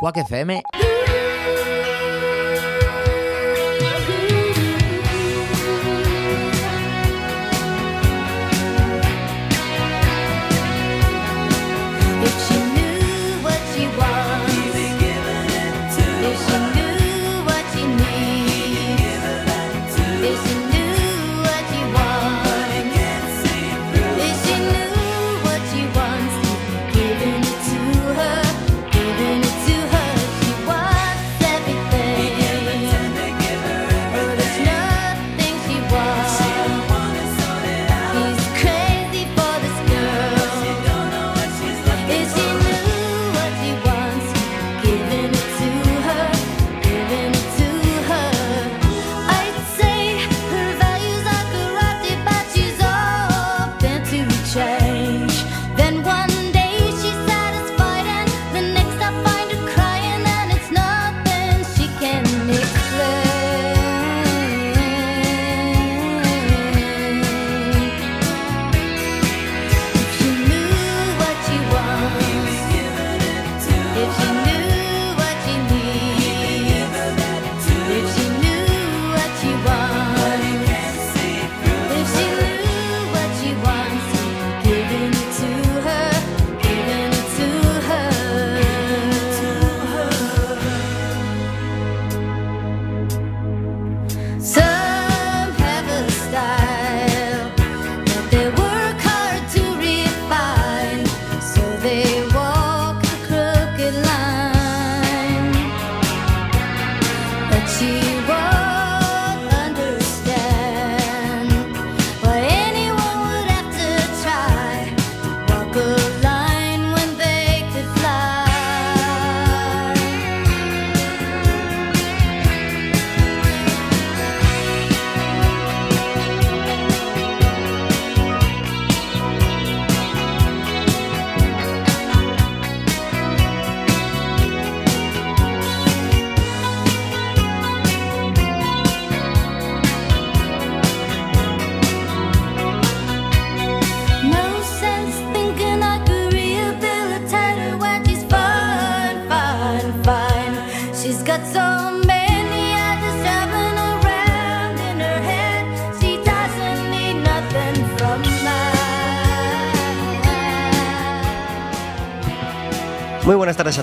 Quack FM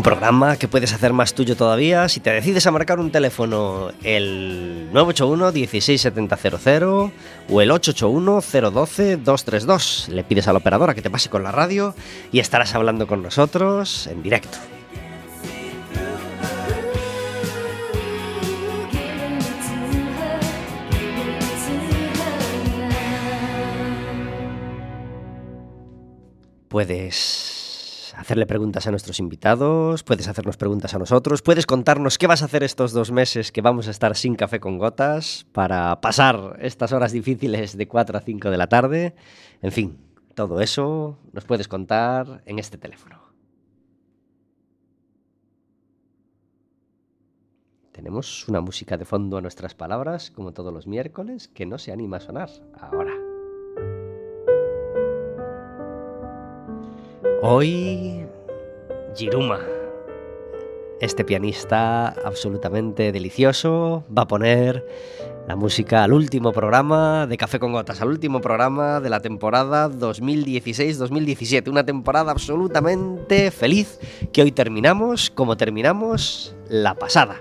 Un programa que puedes hacer más tuyo todavía si te decides a marcar un teléfono el 981 16700 o el 881 012 232. Le pides a la operadora que te pase con la radio y estarás hablando con nosotros en directo. Puedes hacerle preguntas a nuestros invitados, puedes hacernos preguntas a nosotros, puedes contarnos qué vas a hacer estos dos meses que vamos a estar sin café con gotas para pasar estas horas difíciles de 4 a 5 de la tarde. En fin, todo eso nos puedes contar en este teléfono. Tenemos una música de fondo a nuestras palabras, como todos los miércoles, que no se anima a sonar ahora. Hoy, Jiruma. Este pianista absolutamente delicioso va a poner la música al último programa de Café con Gotas, al último programa de la temporada 2016-2017. Una temporada absolutamente feliz que hoy terminamos como terminamos la pasada.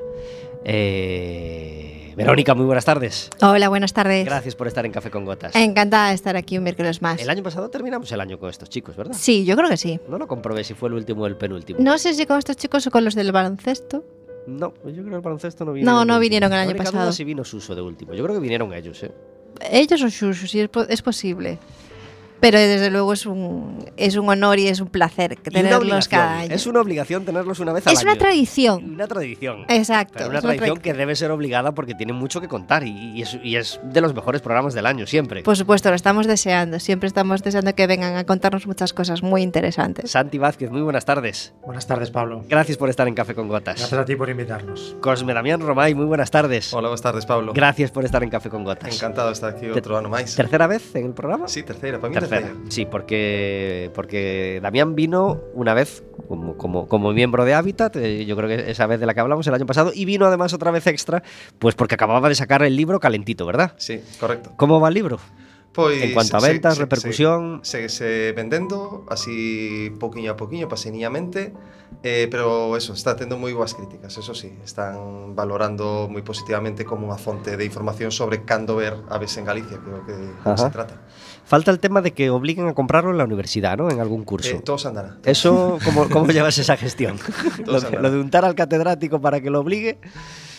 Eh, Verónica, muy buenas tardes. Hola, buenas tardes. Gracias por estar en Café con Gotas. Encantada de estar aquí un miércoles más. El año pasado terminamos el año con estos chicos, ¿verdad? Sí, yo creo que sí. No lo comprobé si fue el último o el penúltimo. No sé si con estos chicos o con los del baloncesto. No, yo creo que el baloncesto no vino. No, no vinieron el año pasado. si vino Suso de último. Yo creo que vinieron ellos, ¿eh? Ellos o Shushu, sí, es, po- es posible. Pero desde luego es un, es un honor y es un placer una tenerlos cada año. Es una obligación tenerlos una vez al Es una año. tradición. Una tradición. Exacto. Pero una es una tradición tra- que debe ser obligada porque tiene mucho que contar y, y es, y es de los mejores programas del año, siempre. Por supuesto, lo estamos deseando. Siempre estamos deseando que vengan a contarnos muchas cosas muy interesantes. Santi Vázquez, muy buenas tardes. Buenas tardes, Pablo. Gracias por estar en Café con Gotas. Gracias a ti por invitarnos. Cosme Damián Romay, muy buenas tardes. Hola, boas tardes, Pablo. Gracias por estar en Café con Gotas. Encantado de estar aquí Te- outro ano máis. ¿Tercera vez en el programa? Sí, terceira, para mí Tercera. Sí, porque, porque Damián vino una vez como, como, como miembro de Hábitat, eh, yo creo que esa vez de la que hablamos el año pasado, y vino además otra vez extra, pues porque acababa de sacar el libro calentito, ¿verdad? Sí, correcto. ¿Cómo va el libro? Pois En cuanto a ventas, se- repercusión. Se, se, vendendo así poquinho a poquinho, paseniñamente, eh, pero eso, está tendo moi boas críticas, eso sí, están valorando moi positivamente como unha fonte de información sobre cando ver aves en Galicia, que é o que, que Ajá. se trata. Falta el tema de que obliguen a comprarlo en la universidad, ¿no? En algún curso. Eh, todos andará. Eso, ¿cómo, cómo llevas esa gestión? lo, Todos de, lo de untar al catedrático para que lo obligue.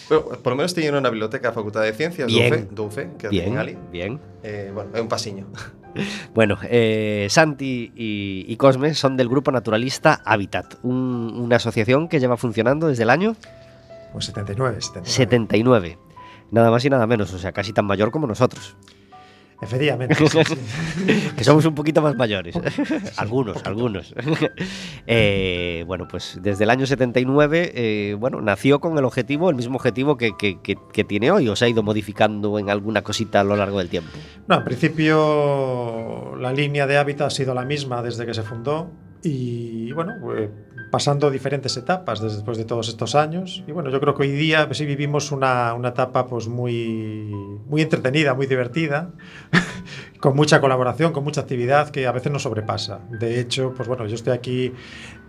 Bueno, por lo menos teñeno na biblioteca da Facultade de Ciencias Bien. do UFE, do UFE que Bien, ali. bien. Eh, bueno, é un pasiño. Bueno, eh, Santi y, y Cosme son del grupo naturalista Hábitat, un- una asociación que lleva funcionando desde el año Pues 79, 79. 79. Nada más y nada menos, o sea, casi tan mayor como nosotros. Efectivamente. Que somos un poquito más mayores. algunos, algunos. Eh, bueno, pues desde el año 79, eh, bueno, nació con el objetivo, el mismo objetivo que, que- que- que tiene hoy, o se ha ido modificando en alguna cosita a lo largo del tiempo. No, en principio la línea de hábitat ha sido la misma desde que se fundó y bueno, eh, pasando diferentes etapas después de todos estos años. Y bueno, yo creo que hoy día pues, sí vivimos una, una etapa pues muy, muy entretenida, muy divertida, con mucha colaboración, con mucha actividad que a veces nos sobrepasa. De hecho, pues bueno, yo estoy aquí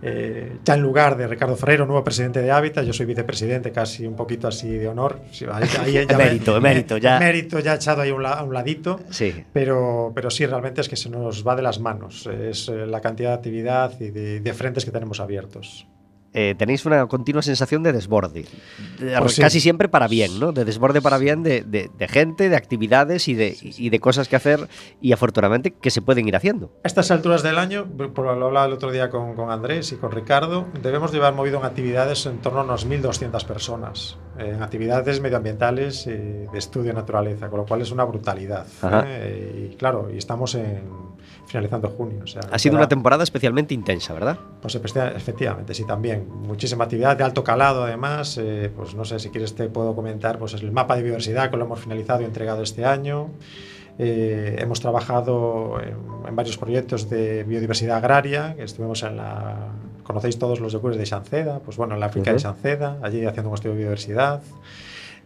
eh, ya en lugar de Ricardo Ferreiro, nuevo presidente de Hábitat, yo soy vicepresidente casi un poquito así de honor. Ahí- ahí ya me- emérito, ya. Emérito ya echado ahí a un, la- a un ladito. Sí. Pero, pero sí, realmente es que se nos va de las manos. Es eh, la cantidad de actividad y de, de frentes que tenemos abiertos. Eh, tenéis una continua sensación de desborde. De- Pues sí. Casi siempre para bien, ¿no? De desborde para bien de, de- de gente, de actividades y de, y de cosas que hacer y afortunadamente que se pueden ir haciendo. A estas alturas del año, lo hablaba el otro día con, con Andrés y con Ricardo, debemos llevar movido en actividades en torno a unas 1.200 personas, en actividades medioambientales eh, de estudio de naturaleza, con lo cual es una brutalidad. ¿eh? Y claro, y estamos en, finalizando junio. o sea, Ha sido una temporada especialmente intensa, ¿verdad? Pues efecti- efectivamente, sí, también. Muchísima actividad de alto calado, además. eh, pues no sé si quieres te puedo comentar, pues el mapa de biodiversidad que lo hemos finalizado y entregado este año. Eh, hemos trabajado en, en varios proyectos de biodiversidad agraria. que Estuvimos en la. Conocéis todos los yogures de Sanceda, pues bueno, en la África de Ujú. Sanceda, allí haciendo un estudio de biodiversidad.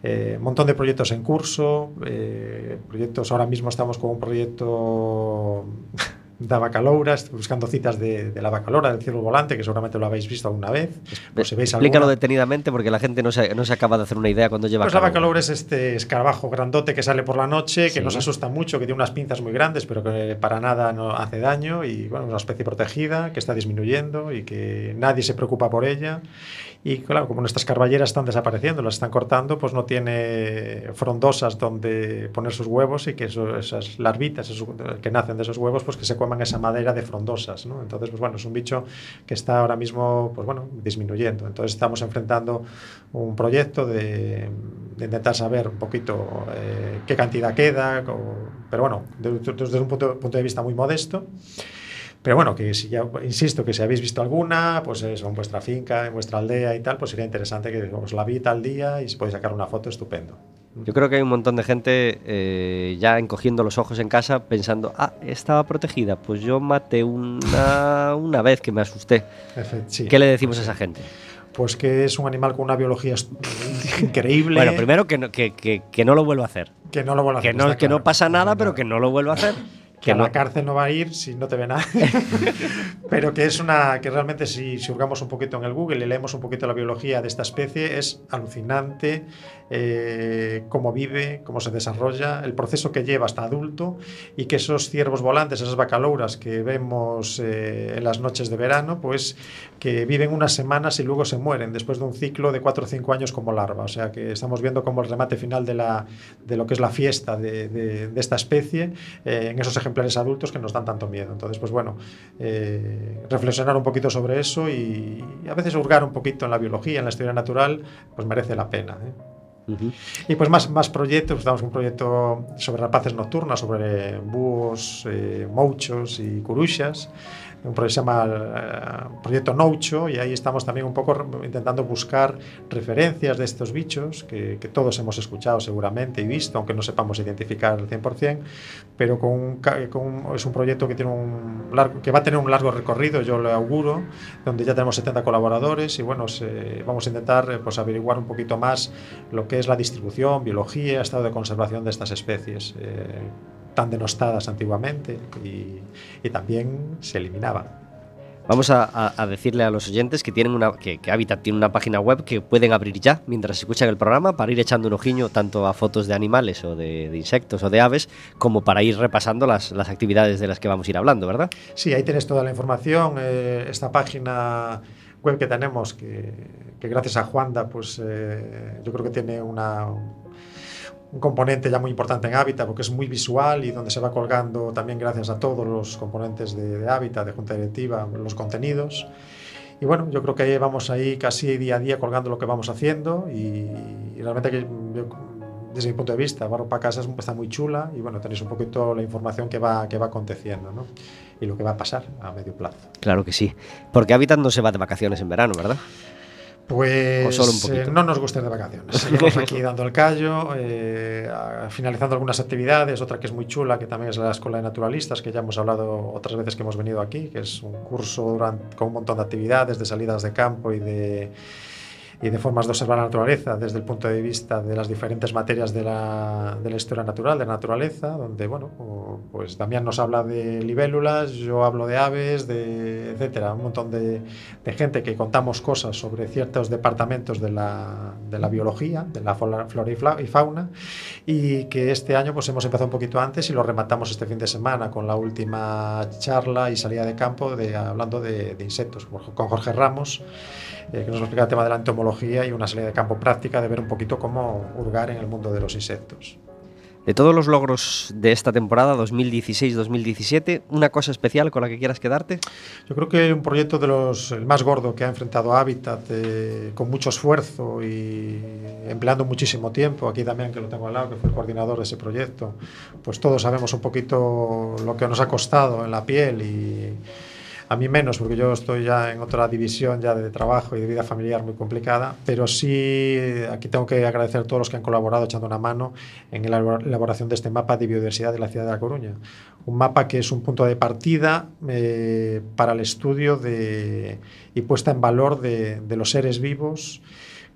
Eh, un montón de proyectos en curso. eh, proyectos, ahora mismo estamos con un proyecto da Bacaloura, estoy buscando citas de, de la Bacalora, del cielo volante, que seguramente lo habéis visto alguna vez. Pues si veis Explícalo alguna- detenidamente porque la gente no se, no se acaba de hacer una idea cuando lleva Pues la calor. bacaloura es este escarabajo grandote que sale por la noche, que Sí. nos asusta mucho, que tiene unas pinzas muy grandes, pero que para nada no hace daño y bueno, una especie protegida que está disminuyendo y que nadie se preocupa por ella. Y claro, como nuestras carballeras están desapareciendo, las están cortando, pues no tiene frondosas donde poner sus huevos y que esas larvitas que nacen de esos huevos, pues que se coman esa madera de frondosas. Entonces, pues bueno, es un bicho que está ahora mismo, pues bueno, disminuyendo. Entonces estamos enfrentando un proyecto de, intentar saber un poquito eh, qué cantidad queda, pero bueno, de- de- desde un punto de vista muy modesto. Pero bueno, que si ya, insisto, que si habéis visto alguna, pues eso, en vuestra finca, en vuestra aldea y tal, pues sería interesante que os la vi tal día y si podéis sacar una foto, estupendo. Yo creo que hay un montón de gente eh, ya encogiendo los ojos en casa pensando, ah, estaba protegida, pues yo maté una, una vez que me asusté. Sí. ¿Qué le decimos a esa gente? Pues que es un animal con una biología increíble. Bueno, primero que no, que, que- que no lo vuelva a hacer. que no lo vuelva a Que hacer, no, está que no pasa nada, pero que no lo vuelva a hacer. que a no- la cárcel no va a ir si no te ve nada. Pero que es una que realmente si, si hurgamos un poquito en el Google y leemos un poquito la biología de esta especie, es alucinante eh, cómo vive, cómo se desarrolla, el proceso que lleva hasta adulto y que esos ciervos volantes, esas bacalouras que vemos eh, en las noches de verano, pues que viven unas semanas y luego se mueren después de un ciclo de 4 o 5 años como larva. O sea que estamos viendo como el remate final de, la, de lo que es la fiesta de, de- de esta especie eh, en esos ejemplares adultos que nos dan tanto miedo. Entonces, pues bueno, eh, reflexionar un poquito sobre eso y, y a veces hurgar un poquito en la biología, en la historia natural, pues merece la pena. ¿eh? E pois máis máis proxectos, damos un proxecto sobre rapaces nocturnas, sobre búhos, eh, mouchos e curuxas un proyecto que se llama eh, Proyecto Noucho y ahí estamos también un poco intentando buscar referencias de estos bichos que, que todos hemos escuchado seguramente y visto, aunque no sepamos identificar al 100%, pero con un, con un- es un proyecto que, tiene un largo, que va a tener un largo recorrido, yo lo auguro, donde ya tenemos 70 colaboradores y bueno, se- vamos a intentar eh, pues, averiguar un poquito más lo que es la distribución, biología, estado de conservación de estas especies eh, tan denostadas antiguamente y, y también se eliminaban. Vamos a, a- decirle a los oyentes que tienen una que, que Habitat tiene una página web que pueden abrir ya mientras escuchan el programa para ir echando un ojiño tanto a fotos de animales o de, de insectos o de aves como para ir repasando las, las actividades de las que vamos a ir hablando, ¿verdad? Sí, ahí tienes toda la información. eh, esta página web que tenemos, que, que gracias a Juanda, pues eh, yo creo que tiene una, un componente ya muy importante en Hábitat, porque es muy visual y donde se va colgando también gracias a todos los componentes de, de Hábitat, de Junta Directiva, los contenidos. Y bueno, yo creo que vamos ahí casi día a día colgando lo que vamos haciendo y, realmente desde mi punto de vista, Barro para Casa es- está muy chula y bueno, tenéis un poquito la información que va, que va aconteciendo y lo que va a pasar a medio plazo. Claro que sí. Porque Habitat no se va de vacaciones en verano, ¿verdad? Pues solo un eh, no nos gusta ir de vacaciones. Seguimos aquí dando el callo, eh, finalizando algunas actividades, otra que es muy chula, que también es la Escuela de Naturalistas, que ya hemos hablado otras veces que hemos venido aquí, que es un curso durante- con un montón de actividades, de salidas de campo y de, y de formas de observar la naturaleza desde el punto de vista de las diferentes materias de la, de la historia natural, de la naturaleza, donde, bueno, pues Damián nos habla de libélulas, yo hablo de aves, de etcétera, un montón de, de gente que contamos cosas sobre ciertos departamentos de la, de la biología, de la flora y fauna, y que este año pues hemos empezado un poquito antes y lo rematamos este fin de semana con la última charla y salida de campo de, hablando de, de insectos con Jorge Ramos, eh, que nos va a explicar el tema de la entomología y una salida de campo práctica de ver un poquito cómo hurgar en el mundo de los insectos. De todos los logros de esta temporada 2016-2017, ¿una cosa especial con la que quieras quedarte? Yo creo que un proyecto de los el más gordo que ha enfrentado Habitat eh, con mucho esfuerzo y empleando muchísimo tiempo. Aquí también que lo tengo al lado, que fue el coordinador de ese proyecto. Pues todos sabemos un poquito lo que nos ha costado en la piel y a mí menos, porque yo estoy ya en otra división ya de trabajo y de vida familiar muy complicada, pero sí aquí tengo que agradecer a todos los que han colaborado echando una mano en la elabor- elaboración de este mapa de biodiversidad de la ciudad de La Coruña. Un mapa que es un punto de partida eh, para el estudio de, y puesta en valor de los seres vivos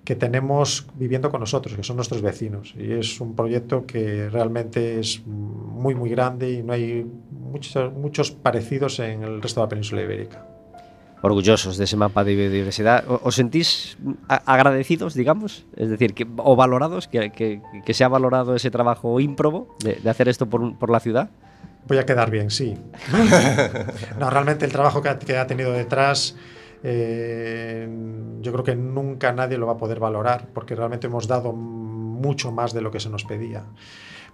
que tenemos viviendo con nosotros, que son nuestros vecinos. Y es un proyecto que realmente es muy, muy grande y no hay muchos, muchos parecidos en el resto de la península ibérica. Orgullosos de ese mapa de biodiversidad. ¿O- ¿Os sentís agradecidos, digamos? Es decir, que, o valorados, que, que- que se ha valorado ese trabajo ímprobo de, de hacer esto por, por la ciudad? Voy a quedar bien, sí. no, realmente el trabajo que ha, que ha tenido detrás, eh, yo creo que nunca nadie lo va a poder valorar, porque realmente hemos dado mucho más de lo que se nos pedía.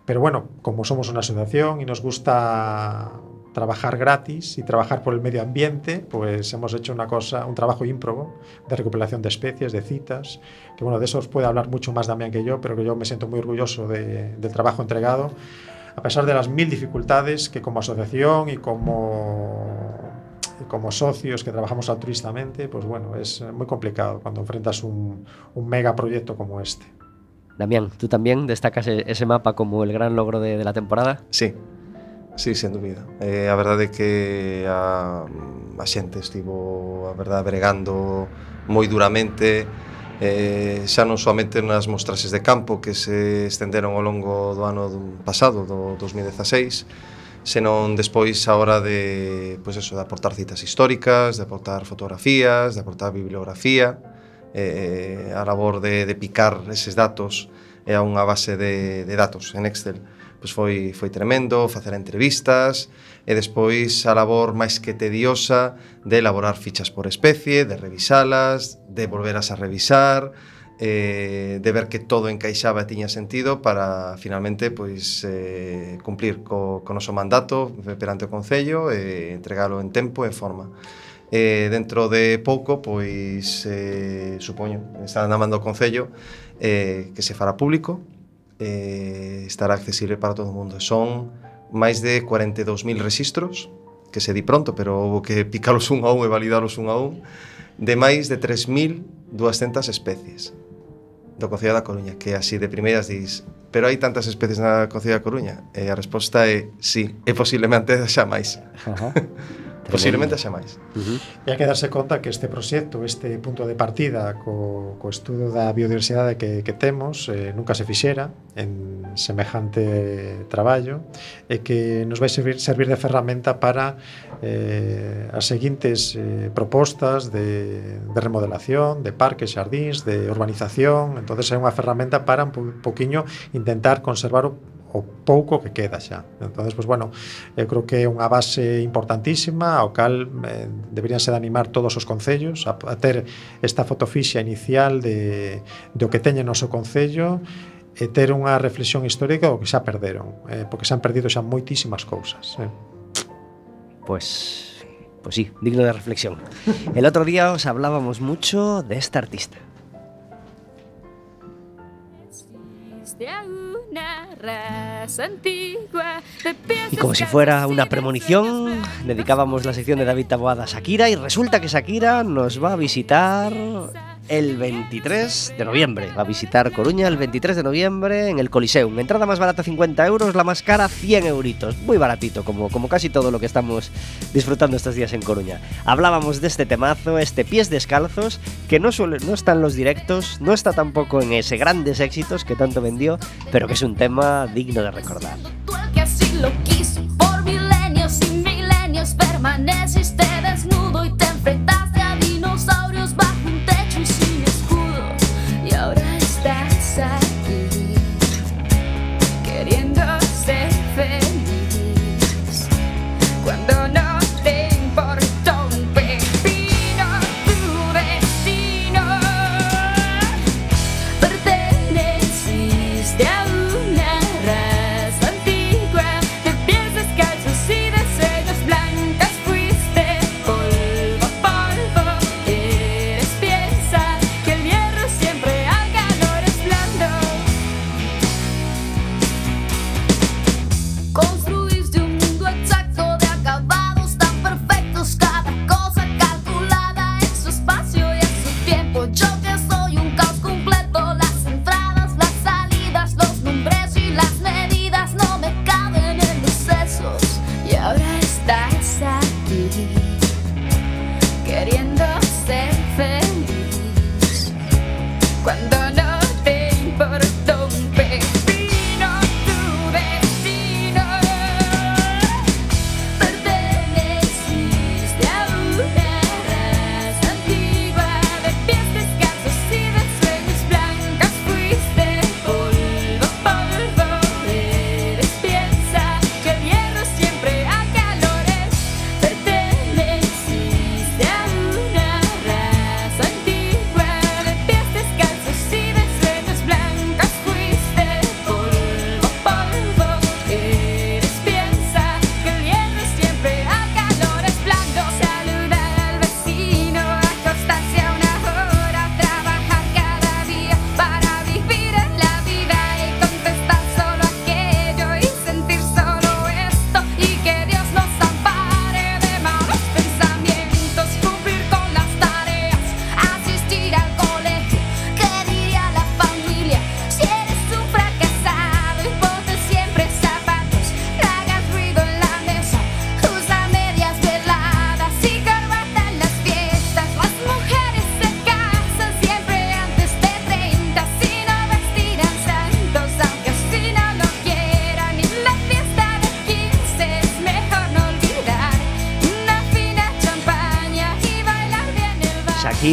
Pero bueno, como somos una asociación y nos gusta trabajar gratis y trabajar por el medio ambiente, pues hemos hecho una cosa, un trabajo ímprobo de recuperación de especies, de citas, que bueno, de eso os puede hablar mucho más Damián que yo, pero que yo me siento muy orgulloso de- del trabajo entregado a pesar de las mil dificultades que como asociación y como, como socios que trabajamos altruistamente, pues bueno, es eh, muy complicado cuando enfrentas un, un megaproyecto como este. Damián, ¿tú también destacas ese mapa como el gran logro de, de la temporada? Sí, sí, sen dúbida. Eh, a verdade é que a, a xente estivo, a verdade, bregando moi duramente, eh, xa non soamente nas mostraxes de campo que se estenderon ao longo do ano pasado, do 2016, senón despois a hora de, pois eso, de aportar citas históricas, de aportar fotografías, de aportar bibliografía, eh, a labor de, de picar eses datos e a unha base de, de datos en Excel. Pois foi, foi tremendo, facer entrevistas, e despois a labor máis que tediosa de elaborar fichas por especie, de revisalas, de volverás a revisar, eh, de ver que todo encaixaba e tiña sentido para finalmente pois eh, cumplir co, co noso mandato perante o Concello e eh, entregalo en tempo e en forma. Eh, dentro de pouco, pois, eh, supoño, estarán na mando o Concello eh, que se fará público, eh, estará accesible para todo o mundo. Son máis de 42.000 registros, que se di pronto, pero houve que picalos un a un e validalos un a un, de máis de 3.200 especies do Concello da Coruña, que así de primeiras dis pero hai tantas especies na Concello da Coruña? E a resposta é sí, é posiblemente xa máis. Ajá. Posiblemente xa máis. Uh -huh. E hai que darse conta que este proxecto, este punto de partida co, co estudo da biodiversidade que, que temos, eh, nunca se fixera en semejante traballo, e que nos vai servir, servir de ferramenta para eh, as seguintes eh, propostas de, de remodelación, de parques, xardíns, de urbanización, entonces é unha ferramenta para un poquinho intentar conservar o o pouco que queda xa. Entón, pues, bueno, eu creo que é unha base importantísima ao cal eh, deberíanse de animar todos os concellos a, a ter esta fotofixa inicial de, de o que teñen o seu concello e ter unha reflexión histórica do que xa perderon, eh, porque se han perdido xa moitísimas cousas. Eh. Pois, pues, pois pues sí, digno de reflexión. El otro día os hablábamos mucho de esta artista, Y como si fuera una premonición, dedicábamos la sección de David Taboada a Shakira y resulta que Shakira nos va a visitar el 23 de noviembre. Va a visitar Coruña el 23 de noviembre en el Coliseum. Entrada más barata 50 euros, la más cara 100 euritos. Muy baratito, como, como casi todo lo que estamos disfrutando estos días en Coruña. Hablábamos de este temazo, este Pies Descalzos, que no, suele, no está en los directos, no está tampoco en ese grandes éxitos que tanto vendió, pero que es un tema digno de recordar. Tú el que así lo quiso por milenios y milenios permaneciste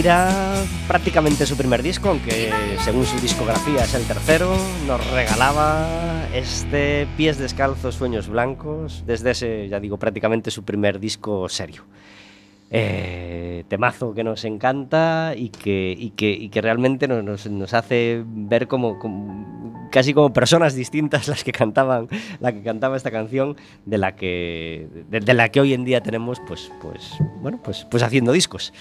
Shakira, prácticamente su primer disco, aunque según su discografía es el tercero, nos regalaba este Pies Descalzos, Sueños Blancos, desde ese, ya digo, prácticamente su primer disco serio. Eh, temazo que nos encanta y que, y que, y que realmente nos, nos- hace ver como, casi como personas distintas las que cantaban la que cantaba esta canción de la que de la que hoy en día tenemos pues pues bueno pues pues haciendo discos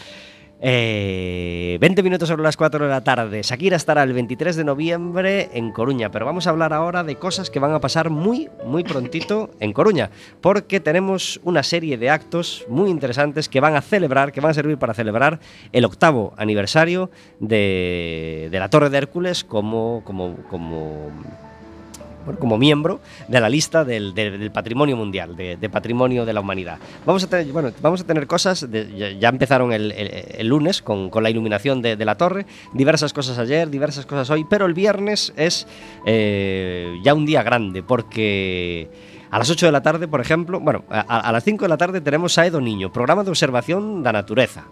eh, 20 minutos sobre las 4 de la tarde. Shakira estará el 23 de noviembre en Coruña, pero vamos a hablar ahora de cosas que van a pasar muy, muy prontito en Coruña, porque tenemos una serie de actos muy interesantes que van a celebrar, que van a servir para celebrar el octavo aniversario de, de la Torre de Hércules como, como, como bueno, como miembro de la lista del, del- del patrimonio mundial, de, de patrimonio de la humanidad. Vamos a tener, bueno, vamos a tener cosas, de- ya, empezaron el, el- el lunes con, con la iluminación de, de la torre, diversas cosas ayer, diversas cosas hoy, pero el viernes es eh, ya un día grande, porque a las 8 de la tarde, por ejemplo, bueno, a, a las 5 de la tarde tenemos Saedo Niño, programa de observación da natureza.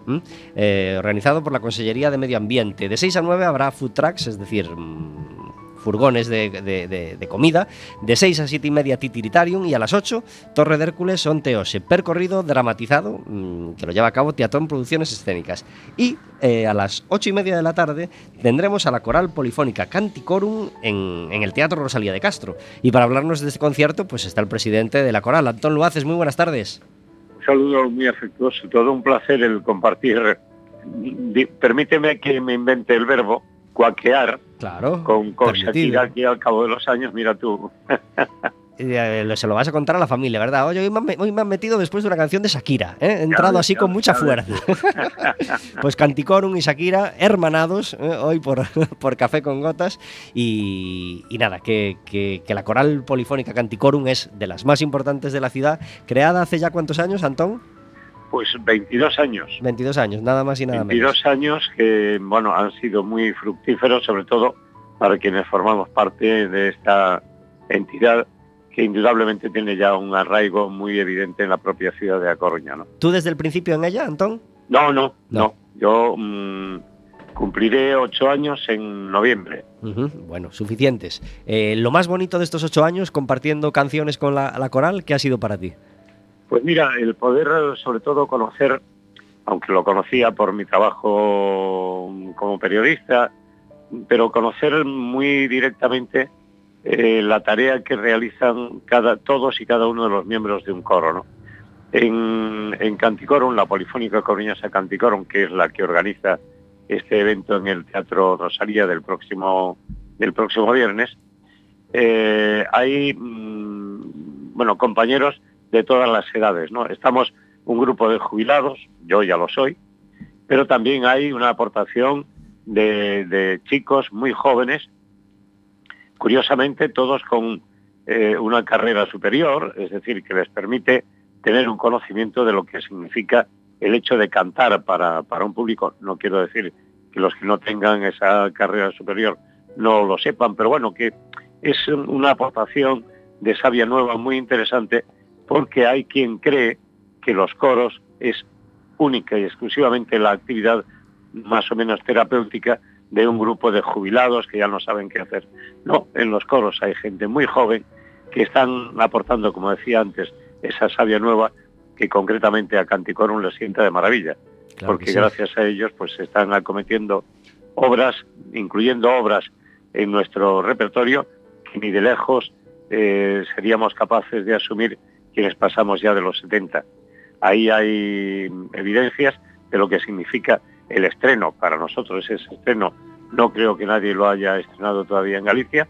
Eh, organizado por la Consellería de Medio Ambiente. De 6 a 9 habrá food trucks, es decir, mm, furgones de, comida, de 6 a 7 y media Titiritarium y a las 8 Torre de Hércules Onteose, percorrido dramatizado mm, que lo lleva a cabo Teatrón Producciones Escénicas. Y eh, a las 8 y media de la tarde tendremos a la coral polifónica Canticorum en, en el Teatro Rosalía de Castro. Y para hablarnos de este concierto pues está el presidente de la coral, Antón Luaces, muy buenas tardes. Un saludo muy afectuoso, todo un placer el compartir. Permíteme que me invente el verbo cuaquear Claro, con, con. Shakira aquí al cabo de los años, mira tú. Eh, se lo vas a contar a la familia, ¿verdad? Oye, hoy me, han me- hoy me han metido después de una canción de Shakira, ¿eh? He entrado así con mucha fuerza. pues Canticorum y Shakira, hermanados, ¿eh? hoy por, por Café con Gotas. Y, y nada, que, que- que la coral polifónica Canticorum es de las más importantes de la ciudad, creada hace ya cuántos años, Antón? Pues 22 años. 22 años, nada más y nada 22 años que, bueno, han sido muy fructíferos, sobre todo para quienes formamos parte de esta entidad que indudablemente tiene ya un arraigo muy evidente en la propia ciudad de A Coruña, ¿no? menos. ¿Tú desde el principio en ella, Antón? No, no, No. no. Yo mm, cumpliré ocho años en noviembre. Bueno, suficientes. Eh, lo más bonito de estos ocho años compartiendo canciones con la, la coral, ¿qué ha sido para ti? Pues mira, el poder sobre todo conocer, aunque lo conocía por mi trabajo como periodista, pero conocer muy directamente eh, la tarea que realizan todos y cada uno de los miembros de un coro. ¿no? En, en Canticorum, la Polifónica Coruñesa Canticorum, que es la que organiza este evento en el Teatro Rosalía del próximo, del próximo viernes, eh, hay mm, bueno, compañeros de todas las edades. ¿no? Estamos un grupo de jubilados, yo ya lo soy, pero también hay una aportación de, chicos muy jóvenes, curiosamente todos con eh, una carrera superior, es decir, que les permite tener un conocimiento de lo que significa el hecho de cantar para, para un público. No quiero decir que los que no tengan esa carrera superior no lo sepan, pero bueno, que es una aportación de sabia nueva muy interesante porque hay quien cree que los coros es única y exclusivamente la actividad más o menos terapéutica de un grupo de jubilados que ya no saben qué hacer. No, en los coros hay gente muy joven que están aportando, como decía antes, esa savia nueva que concretamente a Canticorum le sienta de maravilla, Claro porque sí. gracias a ellos pues se están acometiendo obras, incluyendo obras en nuestro repertorio que ni de lejos eh, seríamos capaces de asumir quienes pasamos ya de los 70. Ahí hay evidencias de lo que significa el estreno. Para nosotros ese estreno no creo que nadie lo haya estrenado todavía en Galicia,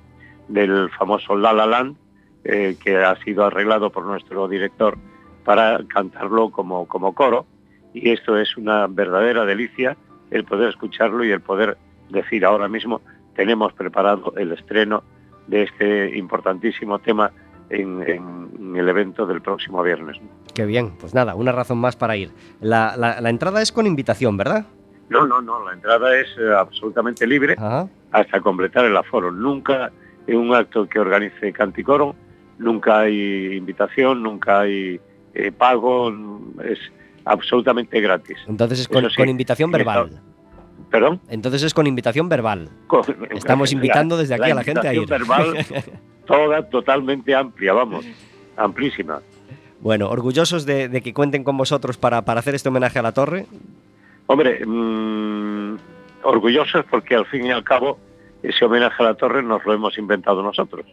del famoso La La Land, eh, que ha sido arreglado por nuestro director para cantarlo como, como coro. Y esto es una verdadera delicia, el poder escucharlo y el poder decir ahora mismo tenemos preparado el estreno de este importantísimo tema en, en el evento del próximo viernes. Qué bien, pues nada, una razón más para ir. La, la- la entrada es con invitación, ¿verdad? No, no, no, la entrada es eh, absolutamente libre Ajá. hasta completar el aforo. Nunca en un acto que organice Canticoro, nunca hay invitación, nunca hay eh, pago, es absolutamente gratis. Entonces es con, Eso sí, con invitación verbal. ¿Perdón? Entonces es con invitación verbal. Con- Estamos invitando desde aquí a la gente a ir. verbal toda totalmente amplia, vamos, amplísima. Bueno, orgullosos de, de que cuenten con vosotros para, para hacer este homenaje a la torre. Hombre, mm, orgullosos porque al fin y al cabo ese homenaje a la torre nos lo hemos inventado nosotros.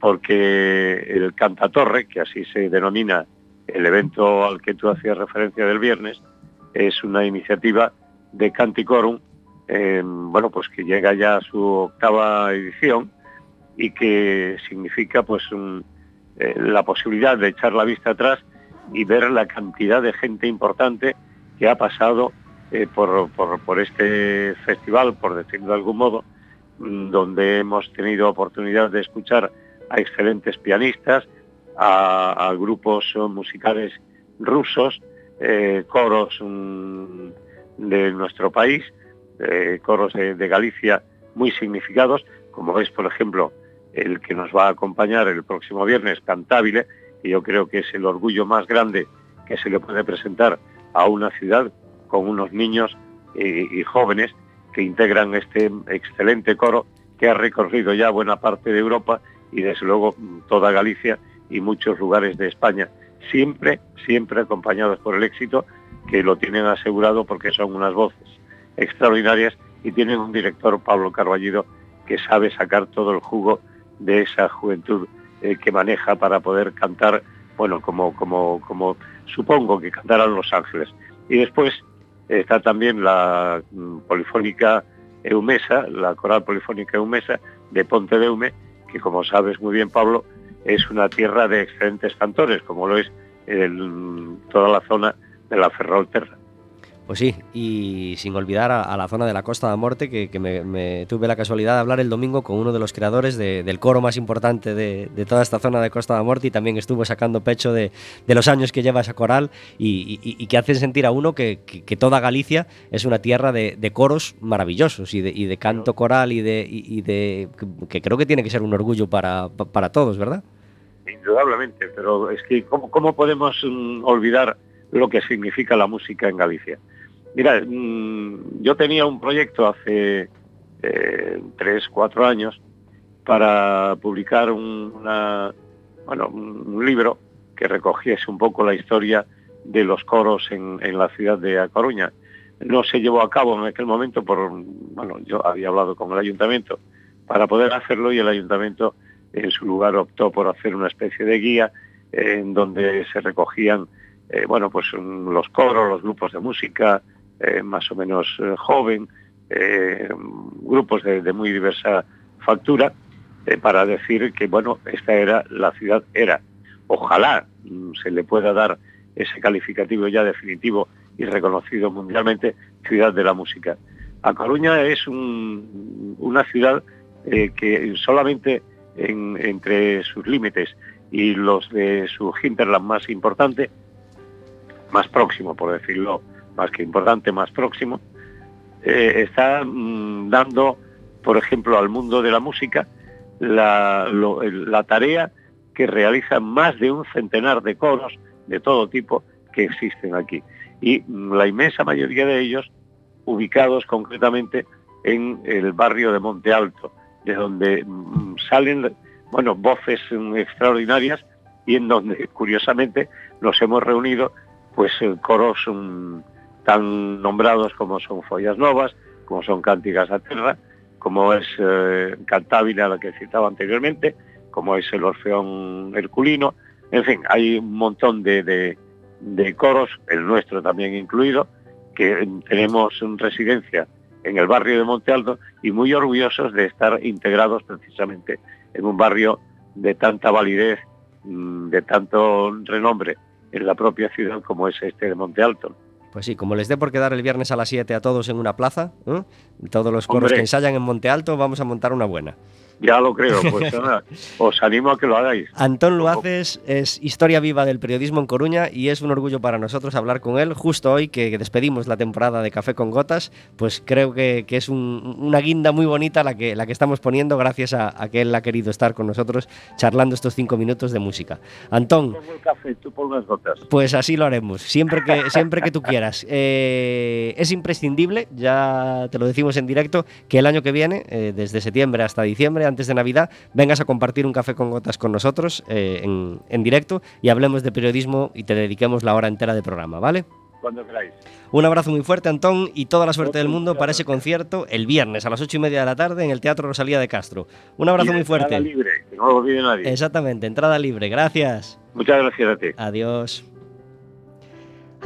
Porque el Cantatorre, que así se denomina el evento al que tú hacías referencia del viernes, es una iniciativa de Canticorum, eh, bueno, pues que llega ya a su octava edición y que significa pues eh, la posibilidad de echar la vista atrás y ver la cantidad de gente importante que ha pasado eh, por, por- este festival, por decirlo de algún modo, mm, donde hemos tenido oportunidad de escuchar a excelentes pianistas, a, a grupos eh, musicales rusos, coros mm, de nuestro país, coros de, de Galicia muy significados, como es, por ejemplo, el que nos va a acompañar el próximo viernes, Cantabile, que yo creo que es el orgullo más grande que se le puede presentar a una ciudad con unos niños y, y jóvenes que integran este excelente coro que ha recorrido ya buena parte de Europa y desde luego toda Galicia y muchos lugares de España, siempre, siempre acompañados por el éxito que lo tienen asegurado porque son unas voces extraordinarias y tienen un director, Pablo Carballido, que sabe sacar todo el jugo de esa juventud eh, que maneja para poder cantar, bueno, como, como, como supongo que cantarán Los Ángeles. Y después está también la mm, polifónica Eumesa, la coral polifónica Eumesa de Ponte de Eume, que como sabes muy bien Pablo, es una tierra de excelentes cantores, como lo es el- toda la zona de la Ferrolterra. Pues sí, y sin olvidar a, a la zona de la Costa de Morte, que, que me, me tuve la casualidad de hablar el domingo con uno de los creadores de- del coro más importante de, de toda esta zona de Costa de Morte y también estuvo sacando pecho de, de los años que lleva esa coral y, y- y que hacen sentir a uno que, que- que toda Galicia es una tierra de, coros maravillosos y de, y de canto coral y de, y- y de que- creo que tiene que ser un orgullo para, pa- para todos, ¿verdad? Indudablemente, pero es que ¿cómo, cómo podemos mm, olvidar lo que significa la música en Galicia? Mira, mm, yo tenía un proyecto hace eh, tres, cuatro años para publicar un, libro que recogiese un poco la historia de los coros en, la ciudad de A Coruña. No se llevó a cabo en aquel momento por, bueno, yo había hablado con el ayuntamiento para poder hacerlo y el ayuntamiento en su lugar optó por hacer una especie de guía en donde se recogían eh, bueno pues los coros, los grupos de música eh, más o menos eh, joven, eh, grupos de, muy diversa factura para decir que bueno esta era la ciudad era. Ojalá mm, se le pueda dar ese calificativo ya definitivo y reconocido mundialmente ciudad de la música. A Coruña es un- una ciudad que solamente en- entre sus límites y los de su hinterland más importante, más próximo, por decirlo, más que importante, más próximo, eh, está mm, dando, por ejemplo, al mundo de la música la, tarea que realizan más de un centenar de coros de todo tipo que existen aquí. Y mm, la inmensa mayoría de ellos ubicados concretamente en el barrio de Monte Alto, de donde mm, salen bueno, voces extraordinarias y en donde curiosamente nos hemos reunido pues eh, coros tan nombrados como son Follas Novas, como son Cánticas a Terra, como es eh, Cantábila, la que citaba anteriormente, como es el Orfeón Herculino, en fin, hay un montón de, de- coros, el nuestro también incluido, que tenemos en residencia en el barrio de Monte Alto y muy orgullosos de estar integrados precisamente en un barrio de tanta validez, mm, de tanto renombre en la propia ciudad como es este de Monte Alto. Pues sí, como les dé por quedar el viernes a las 7 a todos en una plaza, ¿eh? todos los coros Hombre. que ensayan en Monte Alto, vamos a montar una buena. Ya lo creo, pues nada, os animo a que lo hagáis. Antón Luaces es historia viva del periodismo en Coruña y es un orgullo para nosotros hablar con él justo hoy que despedimos la temporada de Café con Gotas, pues creo que, que es un- una guinda muy bonita la que, la que estamos poniendo gracias a, a que él ha querido estar con nosotros charlando estos cinco minutos de música. Antón, Pongo el café, tú pon unas gotas. pues así lo haremos, siempre que, siempre que tú quieras. Eh, es imprescindible, ya te lo decimos en directo, que el año que viene, eh, desde septiembre hasta diciembre, antes de Navidad, vengas a compartir un café con gotas con nosotros eh, en, en directo y hablemos de periodismo y te dediquemos la hora entera de programa, ¿vale? Cuando queráis. Un abrazo muy fuerte, Antón, y toda la suerte del mundo para ese concierto el viernes a las ocho y media de la tarde en el Teatro Rosalía de Castro. Un abrazo muy entrada fuerte. libre, que no lo olvide nadie. Exactamente, entrada libre. Gracias. Muchas gracias a ti. Adiós.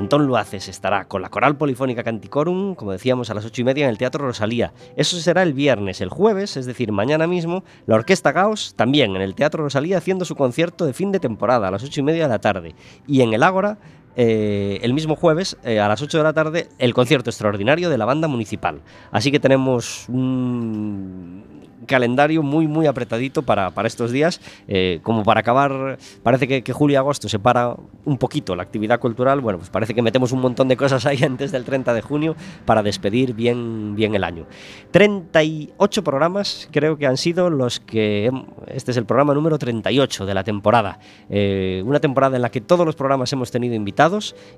Antón Luaces estará con la Coral Polifónica Canticorum, como decíamos, a las ocho y media en el Teatro Rosalía. Eso será el viernes. El jueves, es decir, mañana mismo, la Orquesta Gauss también en el Teatro Rosalía haciendo su concierto de fin de temporada a las ocho y media de la tarde. Y en el Ágora, eh, el mismo jueves, eh, a las 8 de la tarde, el concierto extraordinario de la banda municipal. Así que tenemos un calendario muy, muy apretadito para, para estos días. Eh, como para acabar, parece que, que julio y agosto se para un poquito la actividad cultural. Bueno, pues parece que metemos un montón de cosas ahí antes del 30 de junio para despedir bien, bien el año. 38 programas creo que han sido los que... Este es el programa número 38 de la temporada. Una temporada en la que todos los programas hemos tenido invitados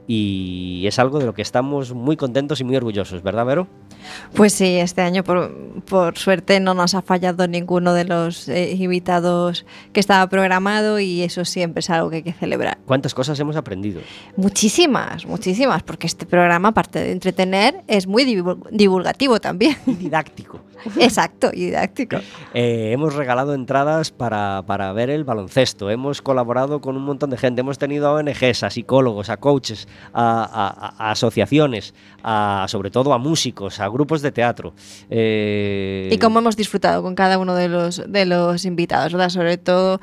y es algo de lo que estamos muy contentos y muy orgullosos, ¿verdad, Vero? Pues sí, este año por, por suerte no nos ha fallado ninguno de los eh, invitados que estaba programado y eso siempre es algo que hay que celebrar. ¿Cuántas cosas hemos aprendido? Muchísimas, muchísimas, porque este programa, aparte de entretener, es muy divul- divulgativo también. Y didáctico. Exacto, y didáctico. Eh, hemos regalado entradas para, para ver el baloncesto, hemos colaborado con un montón de gente, hemos tenido a ONGs, a psicólogos, a coaches, a, asociaciones, a, sobre todo a músicos, a grupos de teatro. Eh, Y cómo hemos disfrutado con cada uno de los, de los invitados, ¿verdad? Sobre todo,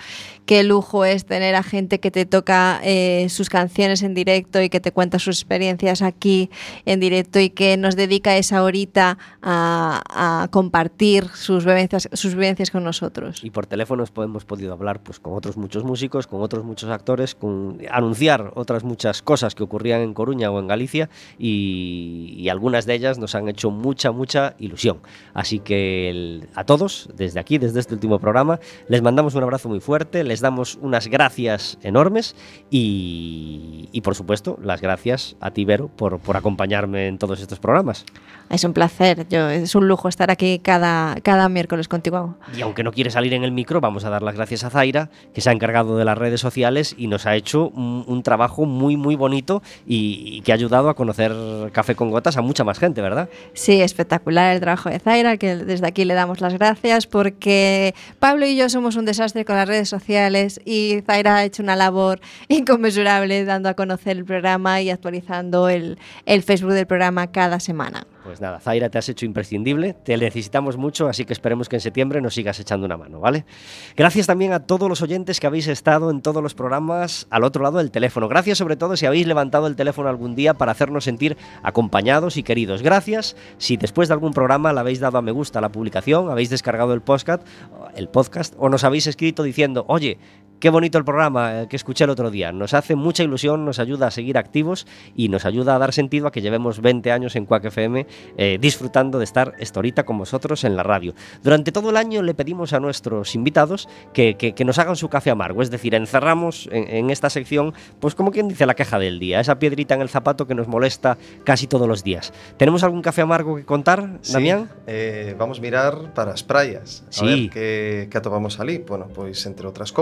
qué lujo es tener a gente que te toca eh, sus canciones en directo y que te cuenta sus experiencias aquí en directo y que nos dedica esa horita a, compartir sus vivencias, sus vivencias con nosotros. Y por teléfono pues, hemos podido hablar pues, con otros muchos músicos, con otros muchos actores, con anunciar otras muchas cosas que ocurrían en Coruña o en Galicia y, algunas de ellas nos han hecho mucha, mucha ilusión. Así que a todos, desde aquí, desde este último programa, les mandamos un abrazo muy fuerte, damos unas gracias enormes y, y, por supuesto, las gracias a ti, Vero, por, por acompañarme en todos estos programas. Es un placer, yo, es un lujo estar aquí cada, cada miércoles contigo. Y aunque no quiere salir en el micro, vamos a dar las gracias a Zaira, que se ha encargado de las redes sociales y nos ha hecho un, un trabajo muy, muy bonito y, y que ha ayudado a conocer Café con Gotas a mucha más gente, ¿verdad? Sí, espectacular el trabajo de Zaira, que desde aquí le damos las gracias porque Pablo y yo somos un desastre con las redes sociales y Zaira ha hecho una labor inconmensurable dando a conocer el programa y actualizando el, el Facebook del programa cada semana. Pues nada, Zaira, te has hecho imprescindible, te necesitamos mucho, así que esperemos que en septiembre nos sigas echando una mano, ¿vale? Gracias también a todos los oyentes que habéis estado en todos los programas al otro lado del teléfono. Gracias sobre todo si habéis levantado el teléfono algún día para hacernos sentir acompañados y queridos. Gracias si después de algún programa le habéis dado a me gusta la publicación, habéis descargado el podcast, el podcast o nos habéis escrito diciendo, oye, Qué bonito el programa eh, que escuché el otro día. Nos hace mucha ilusión, nos ayuda a seguir activos y nos ayuda a dar sentido a que llevemos 20 años en Quack FM eh, disfrutando de estar esta horita con vosotros en la radio. Durante todo el año le pedimos a nuestros invitados que, que- que nos hagan su café amargo, es decir, encerramos en, en esta sección, pues como quien dice, la queja del día, esa piedrita en el zapato que nos molesta casi todos los días. ¿Tenemos algún café amargo que contar, Sí, Damián? eh, vamos mirar para as praias A Sí. ver que, que atopamos ali Bueno, pois entre outras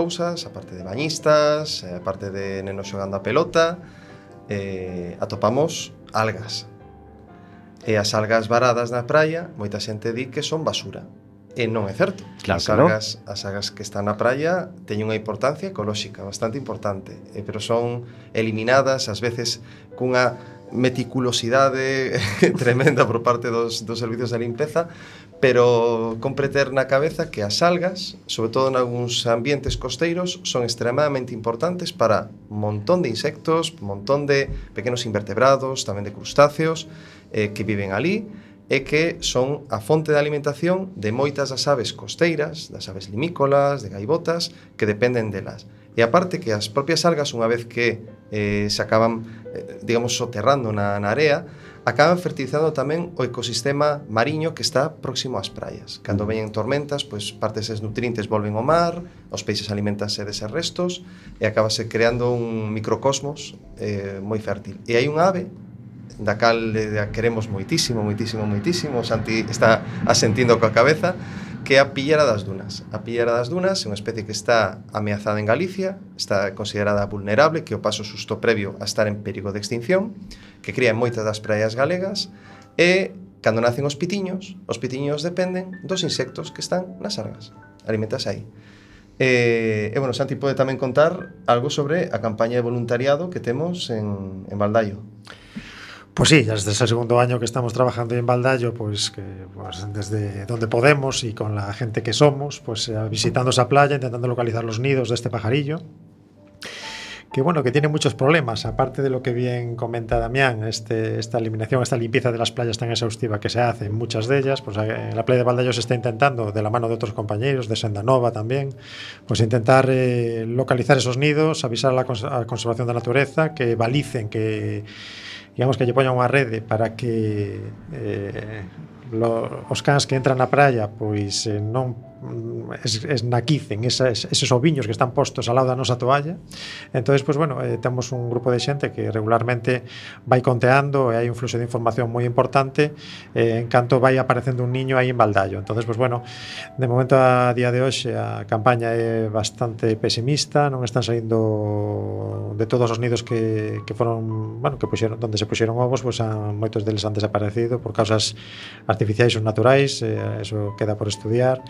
a parte de bañistas, eh, a parte de nenos xogando a pelota, eh, atopamos algas. E as algas varadas na praia, moita xente di que son basura. E non é certo. Claro as, algas, no. as algas que están na praia teñen unha importancia ecolóxica bastante importante, eh, pero son eliminadas ás veces cunha meticulosidade tremenda por parte dos, dos servicios de limpeza, pero compre ter na cabeza que as algas, sobre todo nalgúns ambientes costeiros, son extremadamente importantes para un montón de insectos, un montón de pequenos invertebrados, tamén de crustáceos eh, que viven ali, e que son a fonte de alimentación de moitas das aves costeiras, das aves limícolas, de gaivotas, que dependen delas. E aparte que as propias algas, unha vez que eh, se acaban, eh, digamos, soterrando na, na area, acaban fertilizando tamén o ecosistema mariño que está próximo ás praias. Cando mm. veñen tormentas, pois partes deses nutrientes volven ao mar, os peixes alimentanse deses restos e acabase creando un microcosmos eh, moi fértil. E hai unha ave da cal eh, queremos moitísimo, moitísimo, moitísimo, Santi está asentindo coa cabeza, que é a pillera das dunas. A pillera das dunas é unha especie que está ameazada en Galicia, está considerada vulnerable, que o paso susto previo a estar en perigo de extinción, que cría en moitas das praias galegas, e cando nacen os pitiños, os pitiños dependen dos insectos que están nas argas. Alimentas aí. E, e bueno, Santi pode tamén contar algo sobre a campaña de voluntariado que temos en, en Valdaio. Pues sí, ya desde ese segundo año que estamos trabajando en Valdallo, pues, pues desde donde podemos y con la gente que somos, pues eh, visitando esa playa, intentando localizar los nidos de este pajarillo, que bueno, que tiene muchos problemas, aparte de lo que bien comenta Damián, este, esta eliminación, esta limpieza de las playas tan exhaustiva que se hace en muchas de ellas, pues eh, en la playa de Valdallo se está intentando, de la mano de otros compañeros, de Sendanova también, pues intentar eh, localizar esos nidos, avisar a la, a la conservación de la naturaleza, que balicen, que digamos que lle poña unha rede para que eh, lo, os cans que entran na praia pois eh, non es, esnaquicen esa, es, eses oviños que están postos ao lado da nosa toalla. Entonces pues, bueno, eh, temos un grupo de xente que regularmente vai conteando e hai un fluxo de información moi importante eh, en canto vai aparecendo un niño aí en Valdallo entonces pues, bueno, de momento a día de hoxe a campaña é bastante pesimista non están saindo de todos os nidos que, que foron bueno, que puxeron, donde se puxeron ovos pues, a, moitos deles han desaparecido por causas artificiais ou naturais eh, eso queda por estudiar.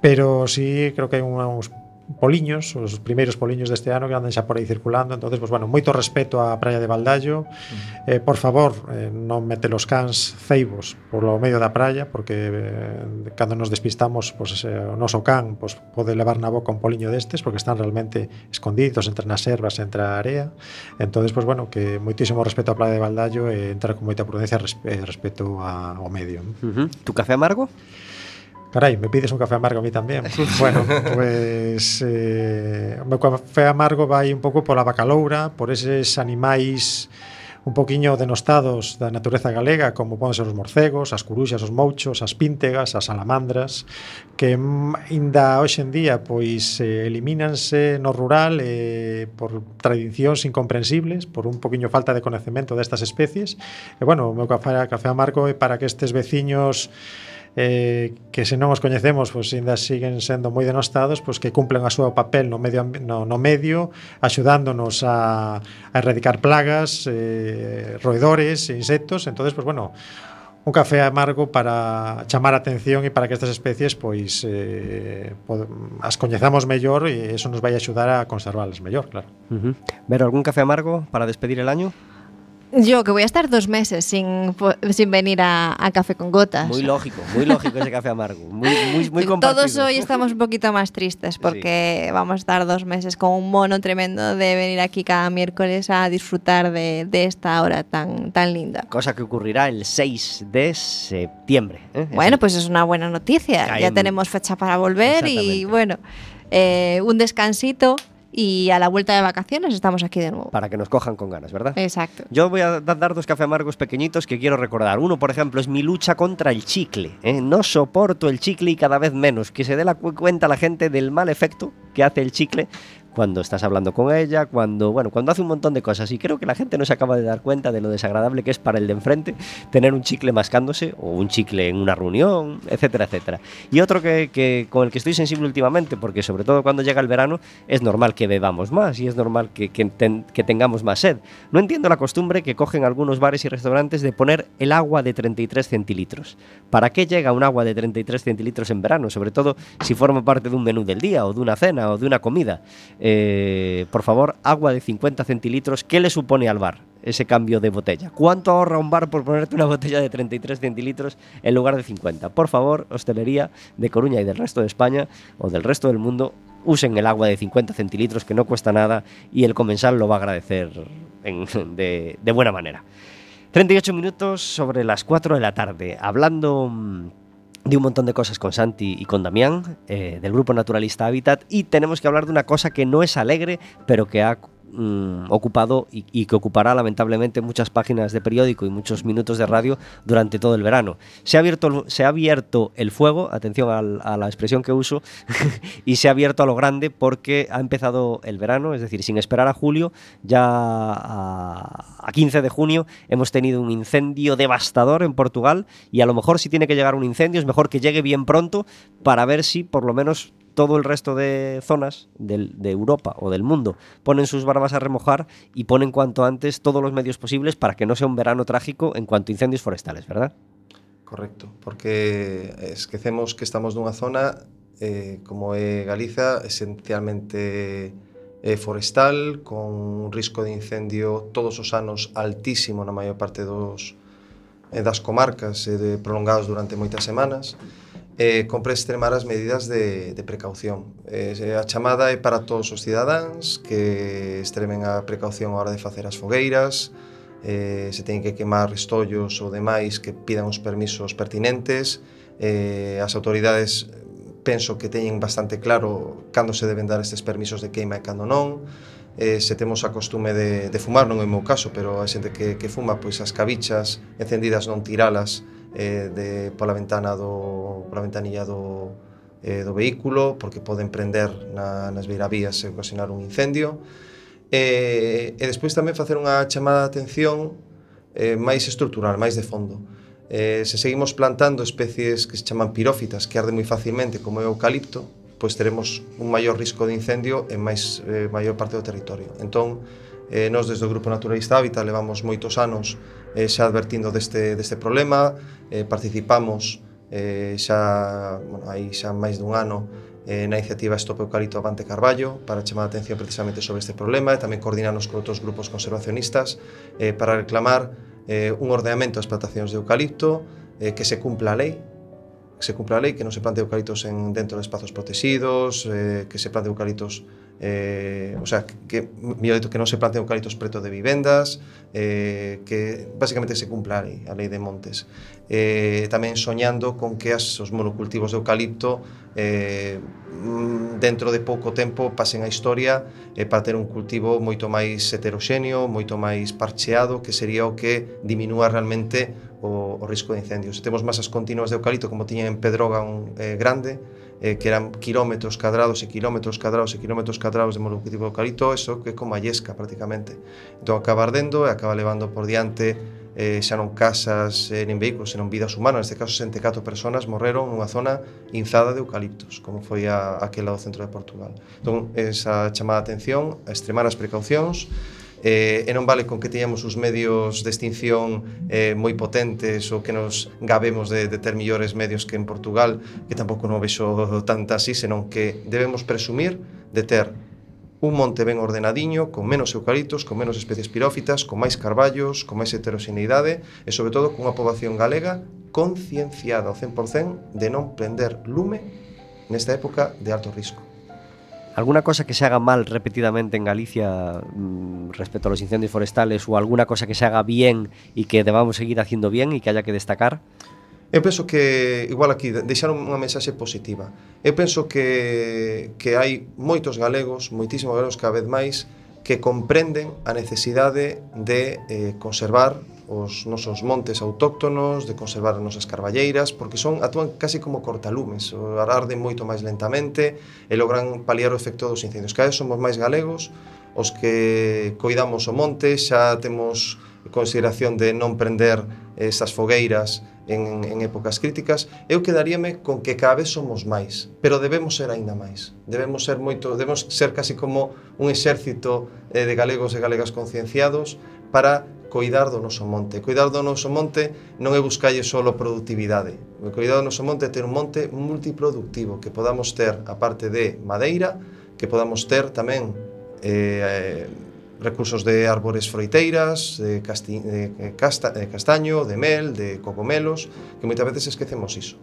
Pero sí creo que hai uns poliños, os primeiros poliños deste ano que andan xa por aí circulando, entonces pues, bueno, moito respeto á praia de Valdallo. Eh, por favor, eh, non mete los cans ceibos por lo medio da praia porque eh, cando nos despistamos, pues, eh, o noso can pues, pode levar na boca un poliño destes porque están realmente escondidos entre nas ervas, entre a area. Entonces, pues bueno, que moitísimo respeto á praia de Valdallo e eh, entrar con moita prudencia respe eh, respecto ao medio. Uh. Tu café amargo? Carai, me pides un café amargo a mí tamén. bueno, pues, eh, o meu café amargo vai un pouco pola bacaloura, por eses animais un poquiño denostados da natureza galega, como poden ser os morcegos, as curuxas, os mouchos, as píntegas, as salamandras, que inda hoxe en día pois eh, elimínanse no rural eh, por tradicións incomprensibles, por un poquiño falta de conocemento destas especies. E bueno, o meu café, café amargo é para que estes veciños eh, que se non os coñecemos, pois ainda siguen sendo moi denostados, pois que cumplen a súa papel no medio no, no medio, axudándonos a, a erradicar plagas, eh, roedores, insectos, entonces pois bueno, un café amargo para chamar a atención e para que estas especies pois eh, pod as coñezamos mellor e eso nos vai axudar a conservalas mellor, claro. Uh -huh. Vero, algún café amargo para despedir el año? Yo que voy a estar dos meses sin, sin venir a, a Café con Gotas. Muy lógico, muy lógico ese café amargo. Muy, muy, muy compartido. Todos hoy estamos un poquito más tristes porque vamos a estar dos meses con un mono tremendo de venir aquí cada miércoles a disfrutar de, de esta hora tan, tan linda. Cosa que ocurrirá el 6 de septiembre. ¿eh? Bueno, pues es una buena noticia. Ya en- tenemos fecha para volver y bueno, eh, un descansito y a la vuelta de vacaciones estamos aquí de nuevo. Para que nos cojan con ganas, ¿verdad? Exacto. Yo voy a da- dar dos café amargos pequeñitos que quiero recordar. Uno, por ejemplo, es mi lucha contra el chicle. ¿eh? No soporto el chicle y cada vez menos. Que se dé la cu- cuenta la gente del mal efecto que hace el chicle cuando estás hablando con ella, cuando, bueno, cuando hace un montón de cosas. Y creo que la gente no se acaba de dar cuenta de lo desagradable que es para el de enfrente tener un chicle mascándose o un chicle en una reunión, etcétera, etcétera. Y otro que, con el que estoy sensible últimamente, porque sobre todo cuando llega el verano es normal que bebamos más y es normal que, que tengamos más sed. No entiendo la costumbre que cogen algunos bares y restaurantes de poner el agua de 33 centilitros. ¿Para qué llega un agua de 33 centilitros en verano? Sobre todo si forma parte de un menú del día o de una cena o de una comida. Eh, por favor, agua de 50 centilitros, ¿qué le supone al bar? ese cambio de botella. ¿Cuánto ahorra un bar por ponerte una botella de 33 centilitros en lugar de 50? Por favor, hostelería de Coruña y del resto de España o del resto del mundo, usen el agua de 50 centilitros que no cuesta nada y el comensal lo va a agradecer de, de buena manera. 38 minutos sobre las 4 de la tarde, hablando mm, de un montón de cosas con Santi y con Damián, eh, del grupo Naturalista Habitat, y tenemos que hablar de una cosa que no es alegre, pero que ha mm, ocupado y, que ocupará lamentablemente muchas páginas de periódico y muchos minutos de radio durante todo el verano. Se ha abierto, se ha abierto el fuego, atención a la expresión que uso, y se ha abierto a lo grande porque ha empezado el verano, es decir, sin esperar a julio, ya a, a 15 de junio hemos tenido un incendio devastador en Portugal y a lo mejor si tiene que llegar un incendio es mejor que llegue bien pronto para ver si por lo menos todo el resto de zonas del, de Europa o del mundo ponen sus barbas a remojar y ponen cuanto antes todos los medios posibles para que no sea un verano trágico en cuanto a incendios forestales, ¿verdad? Correcto, porque esquecemos que estamos nunha zona eh, como é Galiza esencialmente eh, forestal con un risco de incendio todos os anos altísimo na maior parte dos eh, das comarcas eh, de, prolongados durante moitas semanas eh, compre extremar as medidas de, de precaución. Eh, a chamada é para todos os cidadáns que extremen a precaución a hora de facer as fogueiras, eh, se teñen que quemar restollos ou demais que pidan os permisos pertinentes, eh, as autoridades penso que teñen bastante claro cando se deben dar estes permisos de queima e cando non, eh, se temos a costume de, de fumar, non é o meu caso, pero a xente que, que fuma, pois as cabichas encendidas non tiralas, eh, de, pola ventana do, pola ventanilla do, eh, do vehículo porque poden prender na, nas beiravías e ocasionar un incendio. E, e despois tamén facer unha chamada de atención eh, máis estrutural, máis de fondo. Eh, se seguimos plantando especies que se chaman pirófitas que arde moi facilmente como é o eucalipto pois teremos un maior risco de incendio en máis eh, maior parte do territorio. Entón eh, nos desde o Grupo Naturalista Hábitat levamos moitos anos eh, xa advertindo deste, deste problema, eh, participamos eh, xa, bueno, aí xa máis dun ano eh, na iniciativa Stop Eucalipto Avante Carballo para chamar a atención precisamente sobre este problema e tamén coordinarnos con outros grupos conservacionistas eh, para reclamar eh, un ordenamento ás plantacións de eucalipto eh, que se cumpla a lei, que se cumpla a lei, que non se plante eucaliptos en, dentro de espazos protegidos, eh, que se plante eucaliptos eh, o sea, que, que non se plante eucaliptos preto de vivendas, eh, que basicamente se cumpla a lei, a lei de montes. Eh, tamén soñando con que as, os monocultivos de eucalipto eh, dentro de pouco tempo pasen a historia eh, para ter un cultivo moito máis heteroxéneo, moito máis parcheado, que sería o que diminúa realmente o, o risco de incendios. Se temos masas continuas de eucalipto como tiña en Pedroga un eh, grande, eh, que eran kilómetros cadrados e kilómetros cadrados e kilómetros cadrados de monocultivo de eucalipto, eso que é como a yesca prácticamente. Entón acaba ardendo e acaba levando por diante eh, xa non casas eh, nin vehículos, senón vidas humanas. Neste caso, 64 personas morreron nunha zona inzada de eucaliptos, como foi a, aquela do centro de Portugal. Entón, esa chamada atención, a extremar as precaucións, eh, e non vale con que teñamos os medios de extinción eh, moi potentes ou que nos gabemos de, de ter millores medios que en Portugal, que tampouco non vexo tanta así, senón que debemos presumir de ter un monte ben ordenadiño, con menos eucaliptos, con menos especies pirófitas, con máis carballos, con máis heteroxeneidade e, sobre todo, con unha poboación galega concienciada ao 100% de non prender lume nesta época de alto risco alguna cosa que se haga mal repetidamente en Galicia mm, respecto a los incendios forestales o alguna cosa que se haga bien y que debamos seguir haciendo bien e que haya que destacar? Eu penso que, igual aquí, deixaron unha mensaxe positiva. Eu penso que, que hai moitos galegos, moitísimos galegos cada vez máis, que comprenden a necesidade de eh, conservar os nosos montes autóctonos, de conservar as nosas carballeiras, porque son actúan casi como cortalumes, arden moito máis lentamente e logran paliar o efecto dos incendios. Cada vez somos máis galegos os que coidamos o monte, xa temos consideración de non prender esas fogueiras en, en épocas críticas, eu quedaríame con que cada vez somos máis, pero debemos ser aínda máis. Debemos ser moito, debemos ser casi como un exército eh, de galegos e galegas concienciados para coidar do noso monte. Coidar do noso monte non é buscalle só productividade. O coidar do noso monte é ter un monte multiproductivo, que podamos ter, a parte de madeira, que podamos ter tamén eh, recursos de árbores froiteiras, de, casti, de, casta, de castaño, de mel, de cogomelos, que moitas veces esquecemos iso.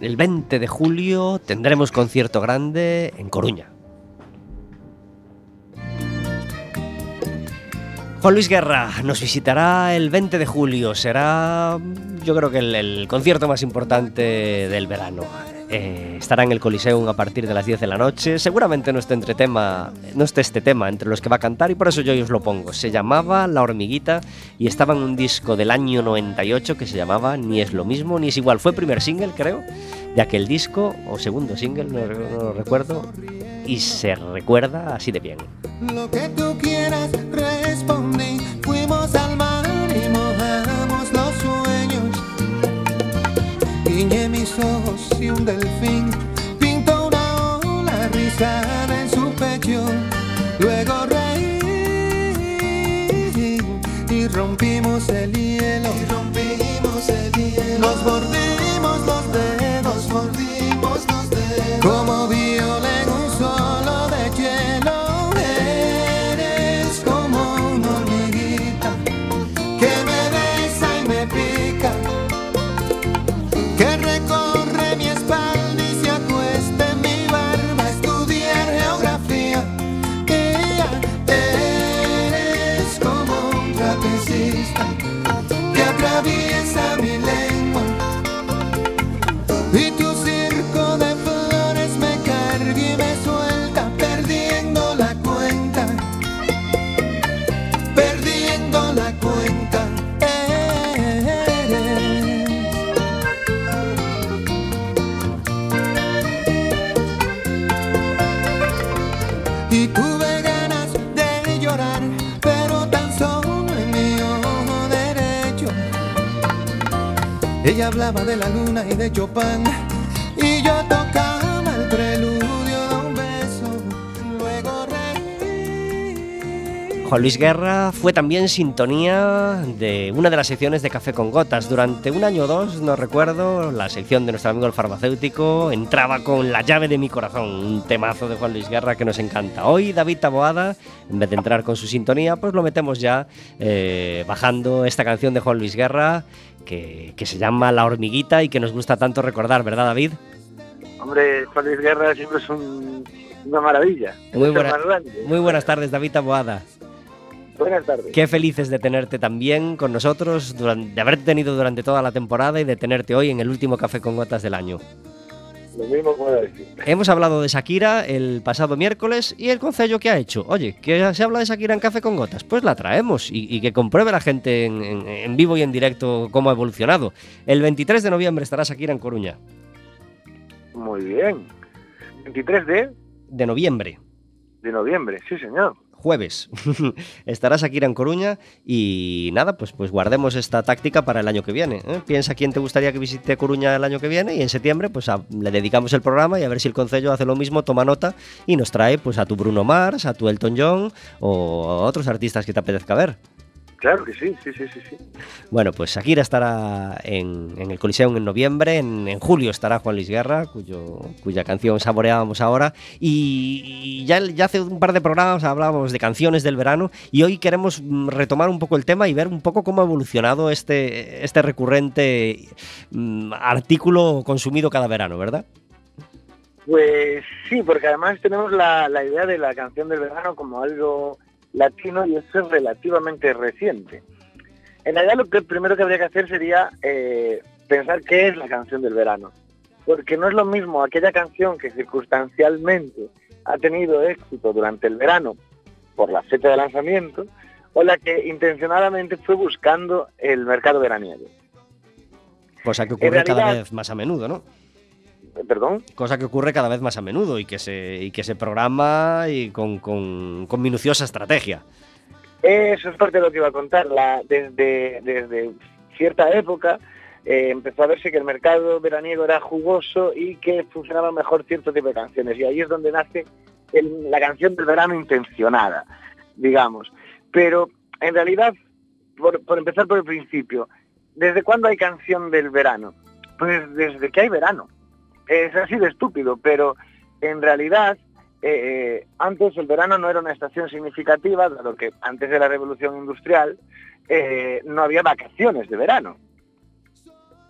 El 20 de julio tendremos concierto grande en Coruña. Juan Luis Guerra nos visitará el 20 de julio. Será, yo creo que el, concierto más importante del verano. eh, estará en el Coliseum a partir de las 10 de la noche. Seguramente no esté, entre tema, no esté este tema entre los que va a cantar y por eso yo os lo pongo. Se llamaba La Hormiguita y estaba en un disco del año 98 que se llamaba Ni es lo mismo ni es igual. Fue primer single, creo, de aquel disco, o segundo single, no, no lo recuerdo, y se recuerda así de bien. Lo que tú quieras, Fuimos al mar y mojamos los sueños. Guiñé mis ojos y un delfín Juan Luis Guerra fue también sintonía de una de las secciones de Café con Gotas. Durante un año o dos, no recuerdo, la sección de nuestro amigo el farmacéutico entraba con La llave de mi corazón, un temazo de Juan Luis Guerra que nos encanta. Hoy David Taboada, en vez de entrar con su sintonía, pues lo metemos ya eh, bajando esta canción de Juan Luis Guerra que, que se llama La hormiguita y que nos gusta tanto recordar, ¿verdad David? Hombre, Juan Luis Guerra siempre es un- una maravilla. Muy, buena- muy buenas tardes, David Taboada. Buenas tardes. Qué felices de tenerte también con nosotros, durante, de haberte tenido durante toda la temporada y de tenerte hoy en el último Café con Gotas del año. Lo mismo puedo decir. Hemos hablado de Shakira el pasado miércoles y el concello que ha hecho. Oye, que se habla de Shakira en Café con Gotas, pues la traemos y, y que compruebe la gente en, en- en vivo y en directo cómo ha evolucionado. El 23 de noviembre estará Shakira en Coruña. Muy bien. 23 de, De noviembre. de noviembre, sí señor. Jueves. Estará Shakira en Coruña y nada, pues, pues guardemos esta táctica para el año que viene. ¿eh? Piensa quién te gustaría que visite Coruña el año que viene y en septiembre pues le dedicamos el programa y a ver si el Concello hace lo mismo, toma nota y nos trae pues a tu Bruno Mars, a tu Elton John o a otros artistas que te apetezca ver. Claro que sí, sí, sí, sí. sí. Bueno, pues Shakira estará en, en el Coliseum en noviembre, en, en julio estará Juan Luis Guerra, cuyo, cuya canción saboreábamos ahora, y, y ya, ya hace un par de programas hablábamos de canciones del verano, y hoy queremos mm, retomar un poco el tema y ver un poco cómo ha evolucionado este, este recurrente mm, artículo consumido cada verano, ¿verdad? Pues sí, porque además tenemos la, la idea de la canción del verano como algo latino y eso es relativamente reciente. En realidad lo que primero que habría que hacer sería eh, pensar qué es la canción del verano. Porque no es lo mismo aquella canción que circunstancialmente ha tenido éxito durante el verano por la fecha de lanzamiento o la que intencionadamente fue buscando el mercado veraniego. Cosa que ocurre cada vez más a menudo, ¿no? Perdón. Cosa que ocurre cada vez más a menudo y que se, y que se programa y con, con- con minuciosa estrategia. Eso es parte de lo que iba a contar. La- desde, desde cierta época eh, empezó a verse que el mercado veraniego era jugoso y que funcionaba mejor cierto tipo de canciones. Y ahí es donde nace el- la canción del verano intencionada, digamos. Pero en realidad, por, por empezar por el principio, ¿desde cuándo hay canción del verano? Pues desde que hay verano. Es así de estúpido, pero en realidad eh, antes el verano no era una estación significativa, dado que antes de la revolución industrial eh, no había vacaciones de verano.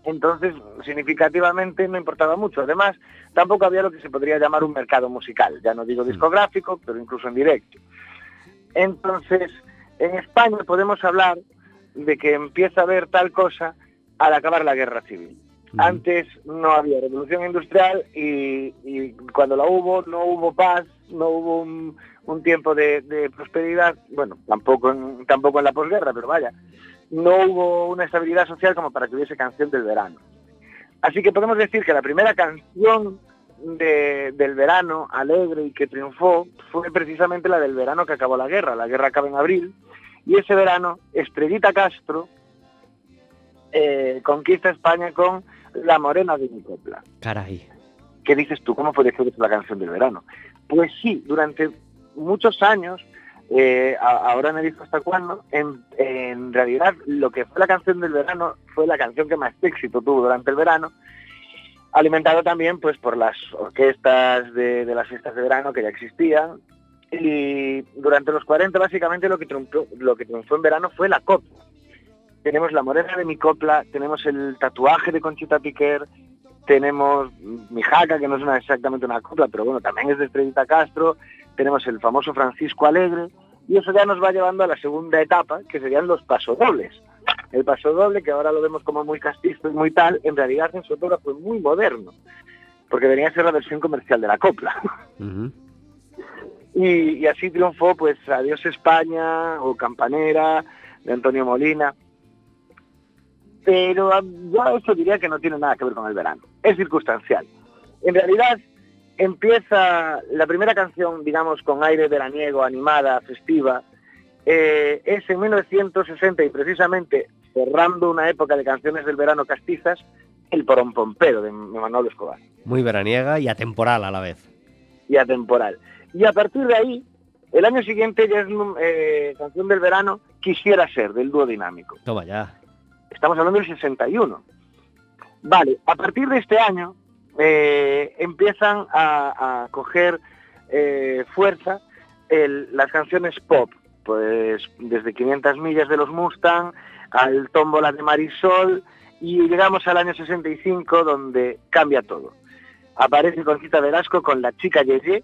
Entonces, significativamente no importaba mucho. Además, tampoco había lo que se podría llamar un mercado musical, ya no digo discográfico, pero incluso en directo. Entonces, en España podemos hablar de que empieza a haber tal cosa al acabar la guerra civil. Antes no había revolución industrial y, cuando la hubo no hubo paz, no hubo un, tiempo de, prosperidad, bueno, tampoco en, tampoco en la posguerra, pero vaya, no hubo una estabilidad social como para que hubiese canción del verano. Así que podemos decir que la primera canción de- del verano alegre y que triunfó fue precisamente la del verano que acabó la guerra. La guerra acaba en abril y ese verano Estrellita Castro eh, conquista España con La Morena de mi copla. Caray. ¿Qué dices tú? ¿Cómo puede ser la canción del verano? Pues sí, durante muchos años, eh, ahora me dijo hasta cuándo, en, en realidad lo que fue la canción del verano fue la canción que más éxito tuvo durante el verano, alimentado también pues por las orquestas de, de las fiestas de verano que ya existían. Y durante los 40 básicamente lo que triunfó, lo que triunfó en verano fue la copla. Tenemos la morena de mi copla, tenemos el tatuaje de Conchita Piquer, tenemos mi jaca, que no es una, exactamente una copla, pero bueno, también es de Estrellita Castro, tenemos el famoso Francisco Alegre, y eso ya nos va llevando a la segunda etapa, que serían los pasodobles. El pasodoble, que ahora lo vemos como muy castizo y muy tal, en realidad en su autora fue muy moderno, porque venía a ser la versión comercial de la copla. Y así triunfó pues Adiós España o Campanera de Antonio Molina. Pero yo eso diría que no tiene nada que ver con el verano. Es circunstancial. En realidad empieza la primera canción, digamos, con aire veraniego, animada, festiva, eh, es en 1960 y precisamente cerrando una época de canciones del verano castizas, El Porompompero de Manolo Escobar. Muy veraniega y atemporal a la vez. y atemporal. Y a partir de ahí, el año siguiente ya es eh, canción del verano, Quisiera ser, del dúo dinámico. Toma ya. Estamos hablando del 61. Vale, a partir de este año eh, empiezan a, coger eh, fuerza las canciones pop, pues desde 500 millas de los Mustang al Tómbola de Marisol y llegamos al año 65 donde cambia todo. Aparece Conchita Velasco con la chica Yeye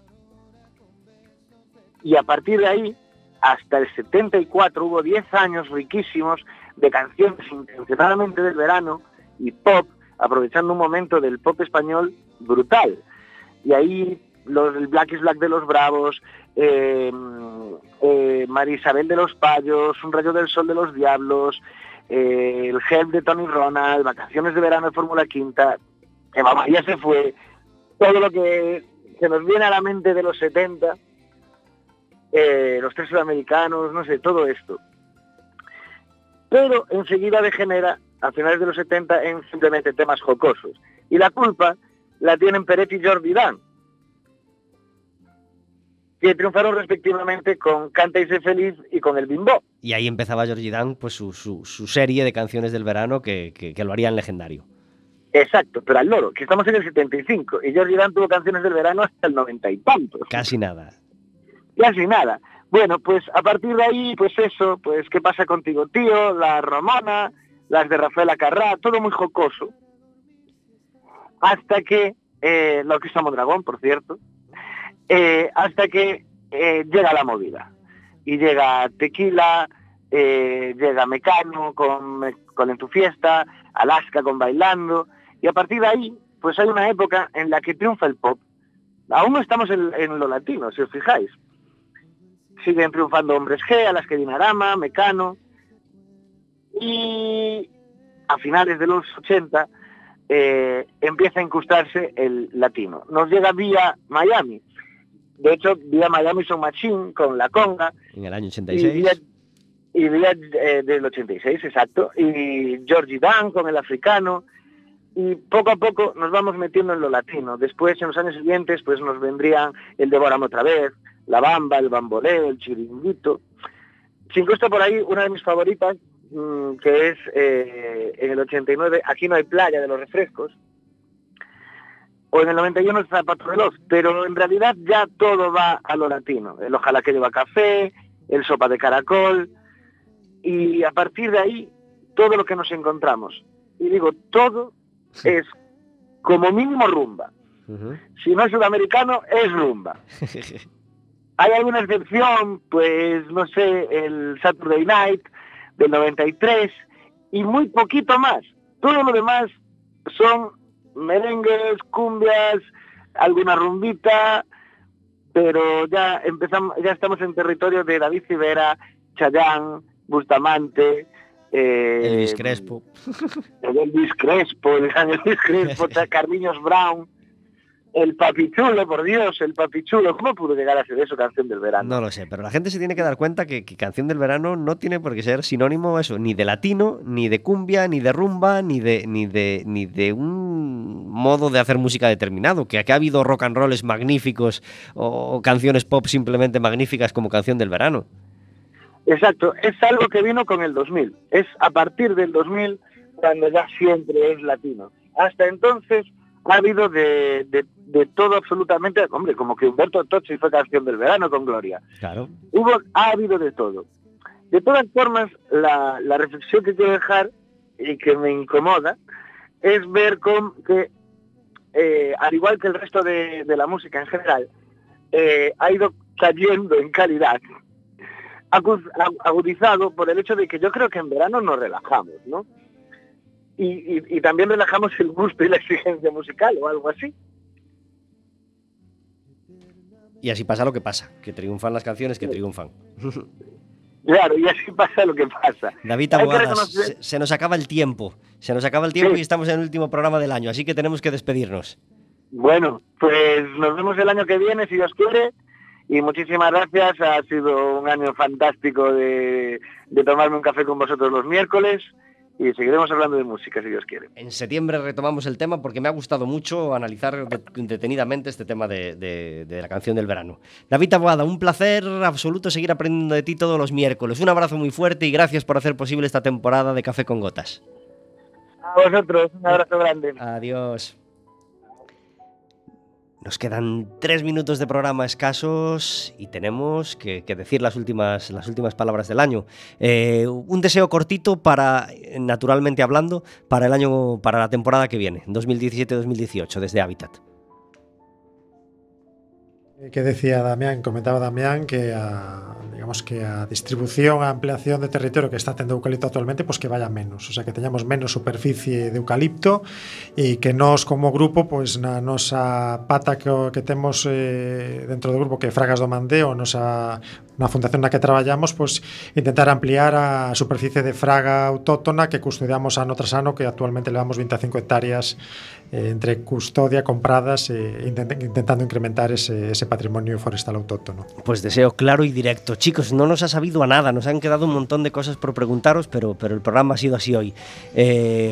y a partir de ahí hasta el 74 hubo 10 años riquísimos de canciones intencionadamente del verano y pop, aprovechando un momento del pop español brutal. Y ahí los, el Black is Black de los Bravos, eh, eh, María Isabel de los Payos, Un rayo del sol de los Diablos, eh, el Help de Tony Ronald, Vacaciones de verano de Fórmula Quinta, Eva María se fue, todo lo que se nos viene a la mente de los 70, eh, los tres sudamericanos, no sé, todo esto. Pero enseguida degenera, a finales de los 70, en simplemente temas jocosos. Y la culpa la tienen Peret y Jordi Dan, que triunfaron respectivamente con Canta y sé feliz y con El Bimbo. Y ahí empezaba Georgie Dan pues, su, su- su serie de canciones del verano que, que- que lo harían legendario. Exacto, pero al loro, que estamos en el 75, y Jordi Dan tuvo canciones del verano hasta el 90 y tantos. Casi nada. Casi nada. Bueno, pues a partir de ahí, pues eso, pues qué pasa contigo, tío, la Romana, las de Rafael Acarrá, todo muy jocoso. Hasta que, eh, la Orquesta Mondragón, por cierto, eh, hasta que eh, llega la movida. Y llega Tequila, llega Mecano con, con En tu fiesta, Alaska con Bailando, y a partir de ahí, pues hay una época en la que triunfa el pop. Aún no estamos en, en lo latino, si os fijáis siguen triunfando Hombres G, Alaska Dinarama, Mecano. Y a finales de los 80 eh, empieza a incrustarse el latino. Nos llega vía Miami. De hecho, vía Miami son Machine con La Conga. En el año Y 86. vía, y vía, eh, del 86, exacto. Y Georgie Dan con el africano. Y poco a poco nos vamos metiendo en lo latino. Después, en los años siguientes, pues nos vendrían el Devórame otra vez, la bamba, el bamboleo, el chiringuito. Se incrusta por ahí una de mis favoritas, mm, que es eh, en el 89, Aquí no hay playa de los refrescos, o en el 91 el Zapato Veloz, pero en realidad ya todo va a lo latino. El Ojalá que lleva café, el Sopa de Caracol, y a partir de ahí todo lo que nos encontramos. Y digo, todo es como mínimo rumba. Si no es sudamericano, es rumba. ¿Hay alguna excepción? Pues no sé, el Saturday Night del 93 y muy poquito más. Todo lo demás son merengues, cumbias, alguna rumbita, pero ya empezamos, ya estamos en territorio de David Civera, Chayán, Bustamante, eh, Elvis Crespo. el Elvis Crespo, el gran Elvis Crespo, Carliños Brown, el Papichulo, por Dios, el Papichulo. ¿Cómo pudo llegar a ser eso canción del verano? No lo sé, pero la gente se tiene que dar cuenta que, que Canción del Verano no tiene por qué ser sinónimo eso, ni de latino, ni de cumbia, ni de rumba, ni de, ni de, ni de un modo de hacer música determinado. Que aquí ha habido rock and rolls magníficos o, o canciones pop simplemente magníficas como Canción del Verano. Exacto, es algo que vino con el 2000. Es a partir del 2000 cuando ya siempre es latino. Hasta entonces ha habido de, de- de todo absolutamente, hombre, como que Humberto Tocci fue canción del verano con Gloria. Claro. Hubo, ha habido de todo. De todas formas, la, la reflexión que quiero dejar y que me incomoda es ver con que, eh, al igual que el resto de, de la música en general, eh, ha ido cayendo en calidad, agudizado por el hecho de que yo creo que en verano nos relajamos, ¿no? Y, y- y también relajamos el gusto y la exigencia musical o algo así. Y así pasa lo que pasa, que triunfan las canciones que triunfan. Claro, y así pasa lo que pasa. David reconocer- se, se nos acaba el tiempo. Se nos acaba el tiempo Sí. y estamos en el último programa del año, así que tenemos que despedirnos. Bueno, pues nos vemos el año que viene, si Dios quiere. Y muchísimas gracias. Ha sido un año fantástico de, de tomarme un café con vosotros los miércoles. Y seguiremos hablando de música, si Dios quiere. En septiembre retomamos el tema porque me ha gustado mucho analizar de- detenidamente este tema de, de- de la canción del verano. David Taboada, un placer absoluto seguir aprendiendo de ti todos los miércoles. Un abrazo muy fuerte y gracias por hacer posible esta temporada de Café con Gotas. A vosotros, un abrazo grande. Adiós. Nos quedan tres minutos de programa escasos y tenemos que, decir las últimas, las últimas palabras del año. Eh, un deseo cortito para, naturalmente hablando, para el año, para la temporada que viene, 2017-2018, desde Habitat. Que decía Damián, comentaba Damián que a, digamos que a distribución, a ampliación de territorio que está tendo eucalipto actualmente, pois pues que vaya menos, o sea, que teñamos menos superficie de eucalipto e que nós como grupo, pois pues, na nosa pata que, que temos eh, dentro do grupo que é Fragas do Mandeo, nosa na fundación na que traballamos, pois intentar ampliar a superficie de fraga autóctona que custodiamos ano tras que actualmente levamos 25 hectáreas eh, entre custodia, compradas e intent- intentando incrementar ese, ese patrimonio forestal autóctono. Pues deseo claro y directo. Chicos, no nos ha sabido a nada, nos han quedado un montón de cosas por preguntaros, pero, pero el programa ha sido así hoy. Eh,